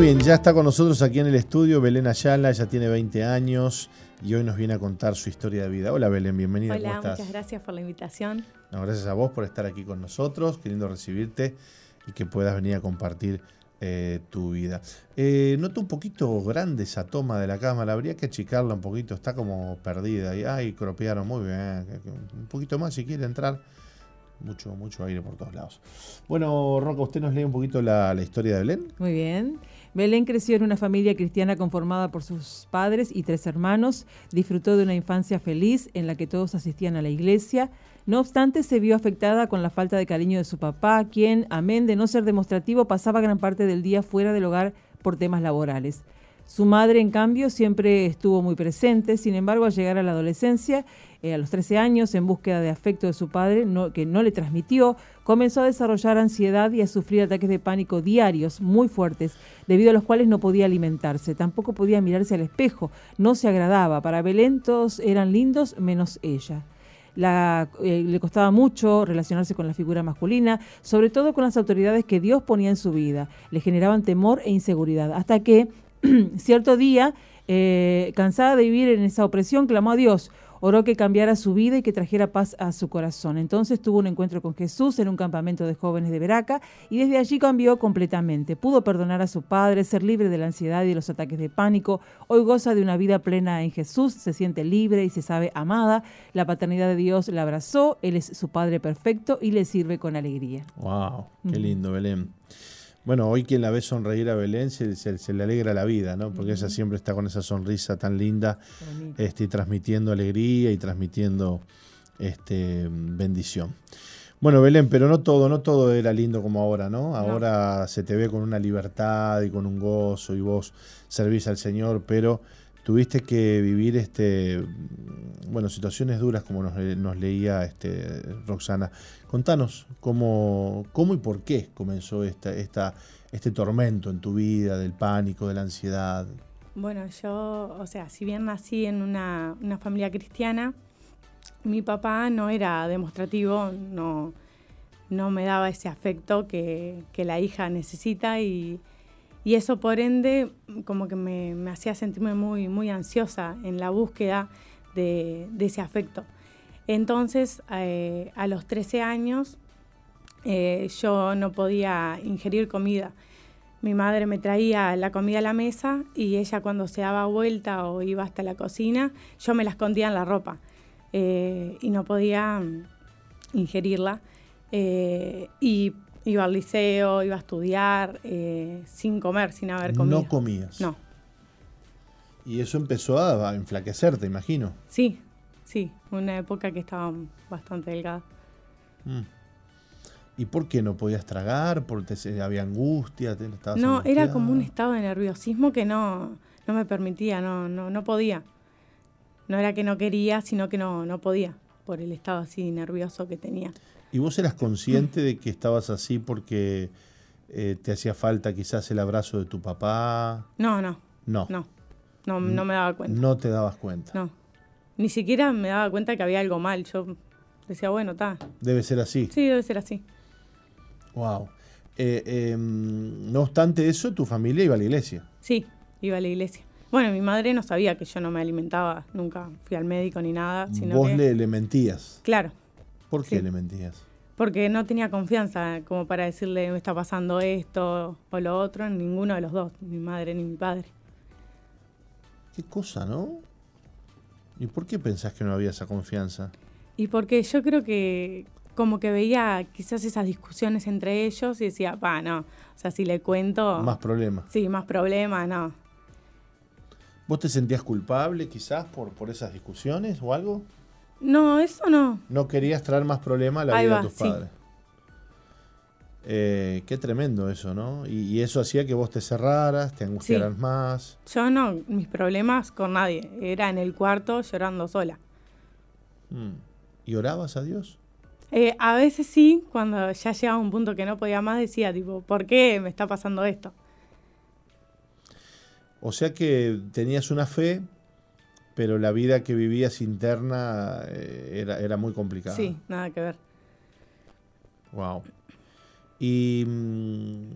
Muy bien, ya está con nosotros aquí en el estudio Belén Ayala, ella tiene 20 años y hoy nos viene a contar su historia de vida. Hola Belén, bienvenida. Hola, muchas gracias por la invitación. gracias a vos por estar aquí con nosotros, queriendo recibirte y que puedas venir a compartir eh, tu vida. Eh, noto un poquito grande esa toma de la cámara, habría que achicarla un poquito, está como perdida. Y, ay, cropearon muy bien. Un poquito más si quiere entrar mucho, mucho aire por todos lados. Bueno, Roca, usted nos lee un poquito la, la, historia de Belén. Muy bien. Belén creció en una familia cristiana conformada por sus padres y tres hermanos. Disfrutó de una infancia feliz en la que todos asistían a la iglesia. No obstante, se vio afectada con la falta de cariño de su papá, quien, amén de no ser demostrativo, pasaba gran parte del día fuera del hogar por temas laborales. Su madre, en cambio, siempre estuvo muy presente, sin embargo, al llegar a la adolescencia, eh, a los 13 años, en búsqueda de afecto de su padre, que no le transmitió, comenzó a desarrollar ansiedad y a sufrir ataques de pánico diarios muy fuertes, debido a los cuales no podía alimentarse, tampoco podía mirarse al espejo, no se agradaba. Para Belén todos eran lindos menos ella. Eh, le costaba mucho relacionarse con la figura masculina, sobre todo con las autoridades que Dios ponía en su vida. Le generaban temor e inseguridad, hasta que cierto día, eh, cansada de vivir en esa opresión, clamó a Dios, oró que cambiara su vida y que trajera paz a su corazón. Entonces tuvo un encuentro con Jesús en un campamento de jóvenes de Veraca y desde allí cambió completamente. Pudo perdonar a su padre, ser libre de la ansiedad y de los ataques de pánico. Hoy goza de una vida plena en Jesús, se siente libre y se sabe amada. La paternidad de Dios la abrazó, Él es su Padre perfecto y le sirve con alegría. ¡Wow! ¡Qué lindo, Belén! Bueno, hoy quien la ve sonreír a Belén se, le alegra la vida, ¿no? Porque ella siempre está con esa sonrisa tan linda, este, transmitiendo alegría y transmitiendo este, bendición. Bueno, Belén, pero no todo, no todo era lindo como ahora, ¿no? Ahora se te ve con una libertad y con un gozo y vos servís al Señor, pero tuviste que vivir este bueno situaciones duras como nos, leía este Roxana. Contanos cómo cómo y por qué comenzó este tormento en tu vida del pánico de la ansiedad. Bueno yo o sea si bien nací en una, familia cristiana mi papá no era demostrativo no no me daba ese afecto que, que la hija necesita y y eso por ende como que me, hacía sentirme muy, muy ansiosa en la búsqueda de, ese afecto. Entonces, eh, a los 13 años, eh, yo no podía ingerir comida. Mi madre me traía la comida a la mesa y ella cuando se daba vuelta o iba hasta la cocina, yo me la escondía en la ropa eh, y no podía ingerirla. Eh, y iba al liceo, iba a estudiar, eh, sin comer, sin haber comido. No comías. No. Y eso empezó a enflaquecer, te imagino. Sí, sí, una época que estaba bastante delgada. Mm. ¿Y por qué no podías tragar? ¿Porque había angustia? Te, no, era como un estado de nerviosismo que no, no me permitía, no, no, no podía. No era que no quería, sino que no, no podía, por el estado así nervioso que tenía. ¿Y vos eras consciente de que estabas así porque eh, te hacía falta quizás el abrazo de tu papá? No, no. No. No, no, no me daba cuenta. No te dabas cuenta. No. Ni siquiera me daba cuenta que había algo mal. Yo decía, bueno, está. Debe ser así. Sí, debe ser así. Wow. Eh, em, no obstante eso, tu familia iba a la iglesia. Sí, iba a la iglesia. Bueno, mi madre no sabía que yo no me alimentaba, nunca fui al médico ni nada. Sino Vos le, le, mentías. Claro. ¿Por qué le mentías? Porque no tenía confianza como para decirle me está pasando esto o lo otro, ninguno de los dos, mi madre ni mi padre. Qué cosa, ¿no? ¿Y por qué pensás que no había esa confianza? Y porque yo creo que como que veía quizás esas discusiones entre ellos y decía, va, no, o sea, si le cuento... Más problemas. Sí, más problemas, no. ¿Vos te sentías culpable quizás por, por esas discusiones o algo? No, eso no. No querías traer más problemas a la vida de tus padres. Eh, qué tremendo eso, ¿no? Y, eso hacía que vos te cerraras, te angustiaras más. Yo no, mis problemas con nadie. Era en el cuarto llorando sola. Mm. ¿Y orabas a Dios? Eh, a veces sí, cuando ya llegaba a un punto que no podía más, decía, tipo, ¿por qué me está pasando esto? O sea que tenías una fe, pero la vida que vivías interna eh, era, era muy complicada. Sí, nada que ver. Wow. Y, mm,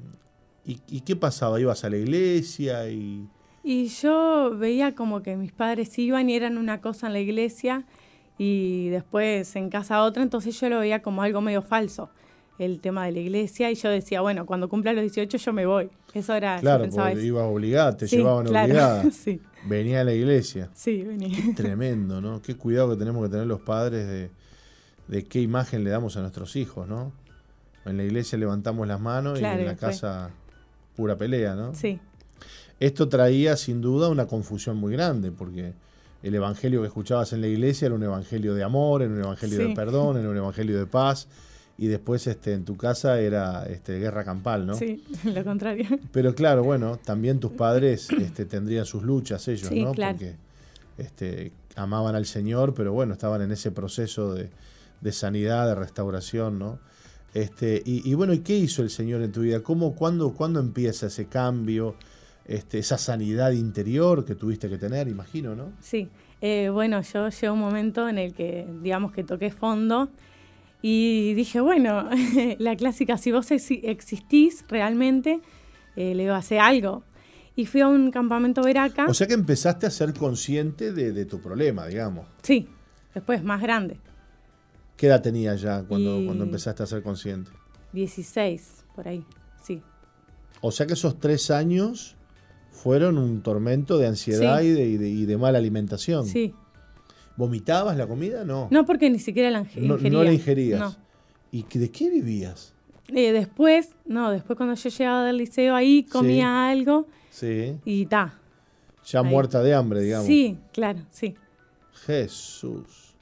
y, y, qué pasaba? ¿Ibas a la iglesia? Y... y yo veía como que mis padres iban y eran una cosa en la iglesia y después en casa otra, entonces yo lo veía como algo medio falso, el tema de la iglesia, y yo decía, bueno, cuando cumpla los 18 yo me voy. Eso era, claro, porque ibas obligada, te llevaban obligada. sí. Venía a la iglesia. Sí, venía. tremendo, ¿no? Qué cuidado que tenemos que tener los padres de, de qué imagen le damos a nuestros hijos, ¿no? En la iglesia levantamos las manos y en la casa pura pelea, ¿no? Sí. Esto traía sin duda una confusión muy grande, porque el evangelio que escuchabas en la iglesia era un evangelio de amor, era un evangelio de perdón, era un evangelio de paz, y después este, en tu casa era este, guerra campal, ¿no? Sí, lo contrario. Pero claro, bueno, también tus padres este, tendrían sus luchas ellos, ¿no? Claro. Porque este, amaban al Señor, pero bueno, estaban en ese proceso de, de sanidad, de restauración, ¿no? Este, y, y, bueno, ¿y qué hizo el Señor en tu vida? ¿Cómo, cuándo, cuándo empieza ese cambio? Este, esa sanidad interior que tuviste que tener, imagino, ¿no? Sí, eh, bueno, yo llegué a un momento en el que, digamos que toqué fondo y dije, bueno, la clásica, si vos existís realmente, eh, le a hacer algo. Y fui a un campamento veraca. O sea que empezaste a ser consciente de, tu problema, digamos. Sí, después más grande. ¿Qué edad tenías ya cuando, cuando empezaste a ser consciente? 16, por ahí, sí. O sea que esos tres años fueron un tormento de ansiedad y, de, mala alimentación. Sí. ¿Vomitabas la comida? No. No, porque ni siquiera la ingería. No, la ingerías. ¿Y de qué vivías? Eh, después, no, después cuando yo llegaba del liceo ahí comía algo. Sí. Y ta. Ya muerta de hambre, digamos. Sí, claro, sí. Jesús.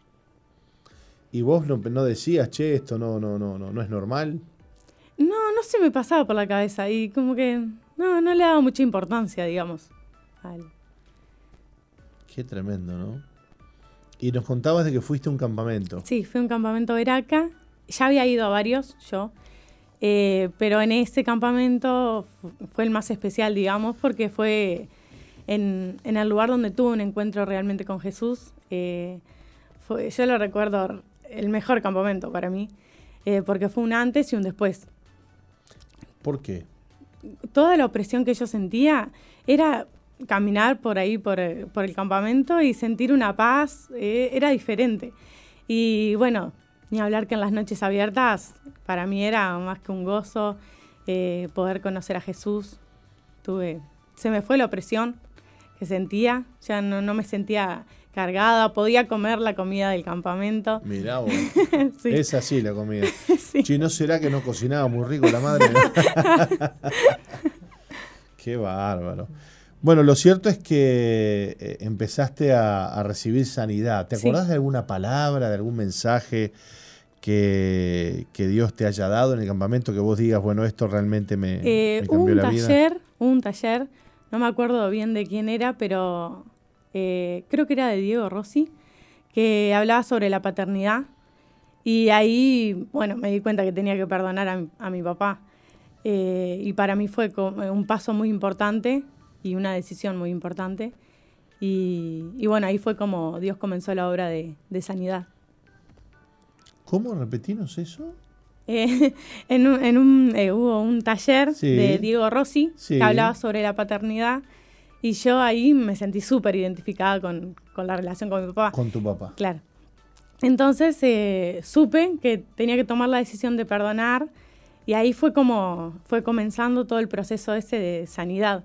¿Y vos no, no decías, che, esto no, no, no, no, no es normal? No, no se me pasaba por la cabeza y como que no, no le daba mucha importancia, digamos. Qué tremendo, ¿no? Y nos contabas de que fuiste a un campamento. Sí, fui a un campamento Veraca. Ya había ido a varios yo, eh, pero en ese campamento fue el más especial, digamos, porque fue en, el lugar donde tuve un encuentro realmente con Jesús. Eh, fue, yo lo recuerdo el mejor campamento para mí, eh, porque fue un antes y un después. ¿Por qué? toda la opresión que yo sentía era caminar por ahí, por, el campamento y sentir una paz, eh, era diferente. Y bueno, ni hablar que en las noches abiertas, para mí era más que un gozo eh, poder conocer a Jesús. Tuve, se me fue la opresión que sentía, ya no, me sentía cargada, podía comer la comida del campamento. Mirá vos. Es así la comida. sí. ¿no será que no cocinaba muy rico la madre? Qué bárbaro. Bueno, lo cierto es que eh, empezaste a, recibir sanidad. ¿Te acordás de alguna palabra, de algún mensaje que, Dios te haya dado en el campamento que vos digas, bueno, esto realmente me, eh, cambió la vida? Taller, un taller, no me acuerdo bien de quién era, pero eh, creo que era de Diego Rossi, que hablaba sobre la paternidad. Y ahí, bueno, me di cuenta que tenía que perdonar a, mi papá. y para mí fue un paso muy importante y una decisión muy importante. Y, bueno, ahí fue como Dios comenzó la obra de, sanidad. ¿Cómo? Repetimos eso. Eh, en un, eh, hubo un taller de Diego Rossi que hablaba sobre la paternidad y yo ahí me sentí súper identificada con, la relación con mi papá. Con tu papá. Claro. Entonces eh, supe que tenía que tomar la decisión de perdonar y ahí fue como fue comenzando todo el proceso ese de sanidad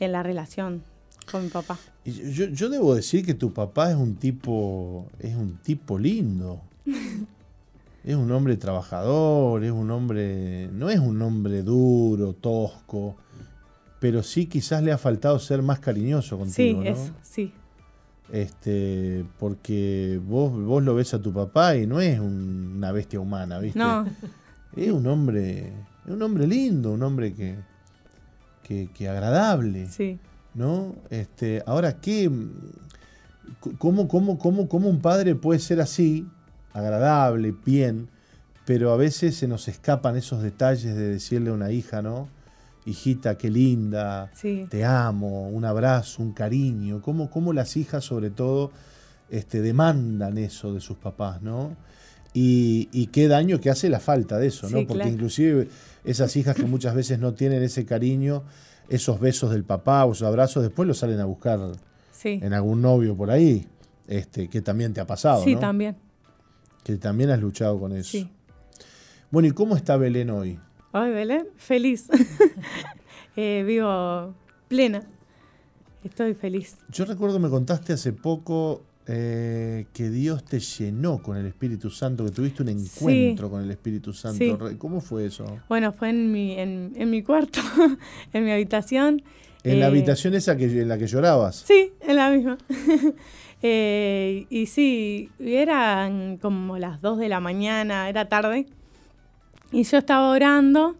en la relación con mi papá. Yo, yo debo decir que tu papá es un tipo, es un tipo lindo. es un hombre trabajador, es un hombre, no es un hombre duro, tosco, pero sí quizás le ha faltado ser más cariñoso contigo, sí, Eso, sí. Este, porque vos, vos lo ves a tu papá y no es una bestia humana, ¿viste? No. Es un hombre, es un hombre lindo, un hombre que, que, agradable. Sí. ¿No? Este, ahora, ¿qué, cómo, cómo, cómo, ¿cómo un padre puede ser así, agradable, bien, pero a veces se nos escapan esos detalles de decirle a una hija, ¿no? Hijita, qué linda, te amo, un abrazo, un cariño. ¿Cómo, cómo las hijas, sobre todo, este, demandan eso de sus papás, ¿no? Y, qué daño que hace la falta de eso, ¿no? Porque inclusive esas hijas que muchas veces no tienen ese cariño, esos besos del papá o esos abrazos, después los salen a buscar en algún novio por ahí, este, que también te ha pasado. Sí, también. Que también has luchado con eso. Sí. Bueno, ¿y cómo está Belén hoy? Hoy Belén, feliz. Eh, vivo plena. Estoy feliz. Yo recuerdo, me contaste hace poco eh, que Dios te llenó con el Espíritu Santo, que tuviste un encuentro con el Espíritu Santo. ¿Cómo fue eso? Bueno, fue en mi, en, mi cuarto, en mi habitación. ¿En la eh, habitación esa que, en la que llorabas? Sí, en la misma. Eh, y sí, eran como las 2 de la mañana, era tarde. Y yo estaba orando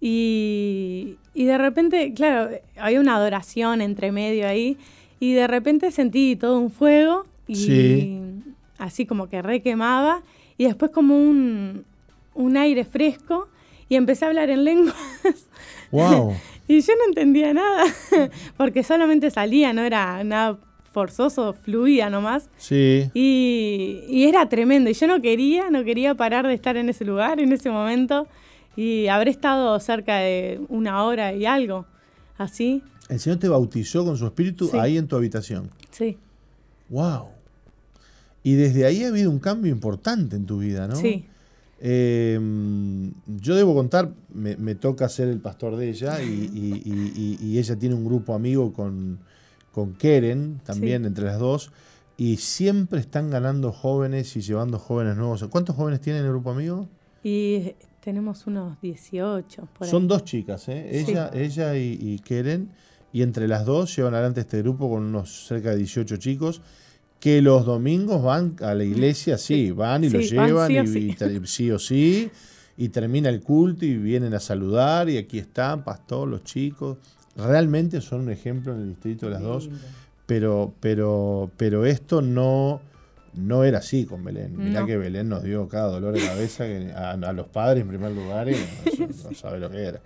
y, y de repente, claro, había una adoración entre medio ahí. Y de repente sentí todo un fuego y así como que requemaba y después como un, aire fresco y empecé a hablar en lenguas. Wow. y yo no entendía nada, porque solamente salía, no era nada forzoso, fluía nomás. Sí. Y, y, era tremendo. Y yo no quería, no quería parar de estar en ese lugar, en ese momento. Y habré estado cerca de una hora y algo, así. El Señor te bautizó con su espíritu ahí en tu habitación. Sí. Wow. Y desde ahí ha habido un cambio importante en tu vida, ¿no? Sí. Em, yo debo contar, me, toca ser el pastor de ella y, ella tiene un grupo amigo con, con Keren, también entre las dos, y siempre están ganando jóvenes y llevando jóvenes nuevos. ¿Cuántos jóvenes tienen el grupo amigo? Y tenemos unos 18. Son dos chicas, ¿eh? ella, ella y, Keren, y entre las dos llevan adelante este grupo con unos cerca de 18 chicos que los domingos van a la iglesia, sí, van y lo llevan, y, sí, o sí, y termina el culto y vienen a saludar, y aquí están, pastor, los chicos. Realmente son un ejemplo en el distrito de las dos, pero, pero, pero esto no, no era así con Belén. Mirá que Belén nos dio cada dolor de cabeza a, los padres en primer lugar, y no, sabe lo que era.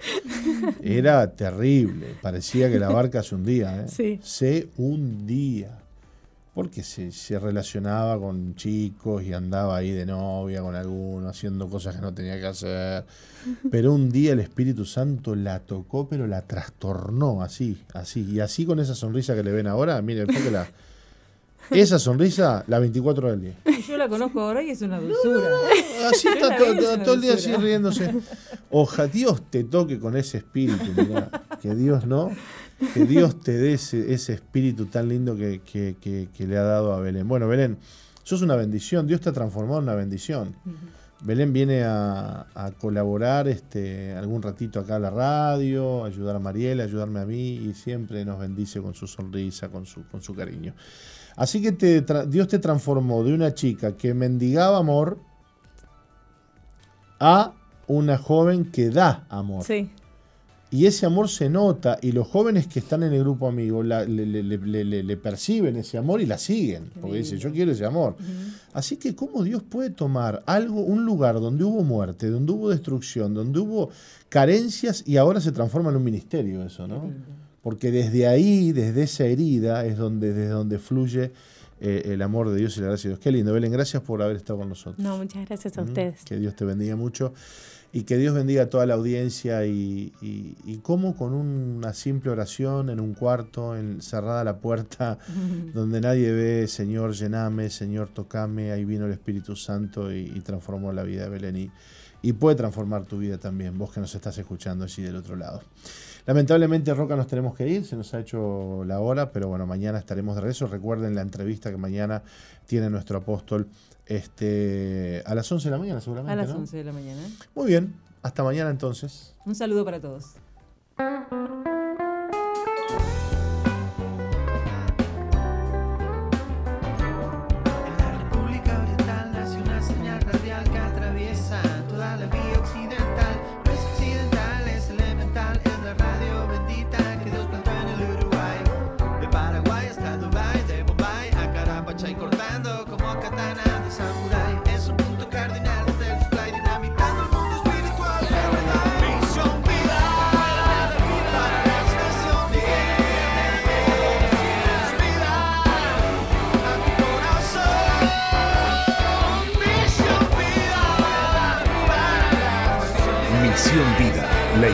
Era terrible, parecía que la barca se hundía. ¿eh? Se hundía porque se, relacionaba con chicos y andaba ahí de novia con alguno, haciendo cosas que no tenía que hacer. Pero un día el Espíritu Santo la tocó, pero la trastornó así, así. Y así con esa sonrisa que le ven ahora, miren, la Esa sonrisa, la 24 horas del día. Yo la conozco ahora y es una dulzura. así está todo, el día así riéndose. Oja, Dios te toque con ese espíritu, mirá, que Dios no Que Dios te dé ese, espíritu tan lindo que, le ha dado a Belén. Bueno, Belén, sos una bendición. Dios te ha transformado en una bendición. Belén viene a, colaborar este, algún ratito acá a la radio, ayudar a Mariela, ayudarme a mí y siempre nos bendice con su sonrisa, con su, con su cariño. Así que Dios te transformó de una chica que mendigaba amor a una joven que da amor. Sí. Y ese amor se nota y los jóvenes que están en el grupo amigo le, perciben ese amor y la siguen, porque dicen, yo quiero ese amor. Así que cómo Dios puede tomar algo, un lugar donde hubo muerte, donde hubo destrucción, donde hubo carencias y ahora se transforma en un ministerio eso, ¿no? Porque desde ahí, desde esa herida, es donde, desde donde fluye eh, el amor de Dios y la gracia de Dios. Qué lindo, Belén, gracias por haber estado con nosotros. No, muchas gracias a ustedes. Que Dios te bendiga mucho y que Dios bendiga a toda la audiencia y, y, cómo con una simple oración en un cuarto, en, cerrada la puerta, donde nadie ve, Señor, llename, Señor, tocame, ahí vino el Espíritu Santo y, transformó la vida de Belén y, puede transformar tu vida también, vos que nos estás escuchando allí del otro lado. Lamentablemente, Roca, nos tenemos que ir, se nos ha hecho la hora, pero bueno, mañana estaremos de regreso. Recuerden la entrevista que mañana tiene nuestro apóstol este, a las 11 de la mañana, seguramente. A las 11 de la mañana. Muy bien, hasta mañana entonces. Un saludo para todos.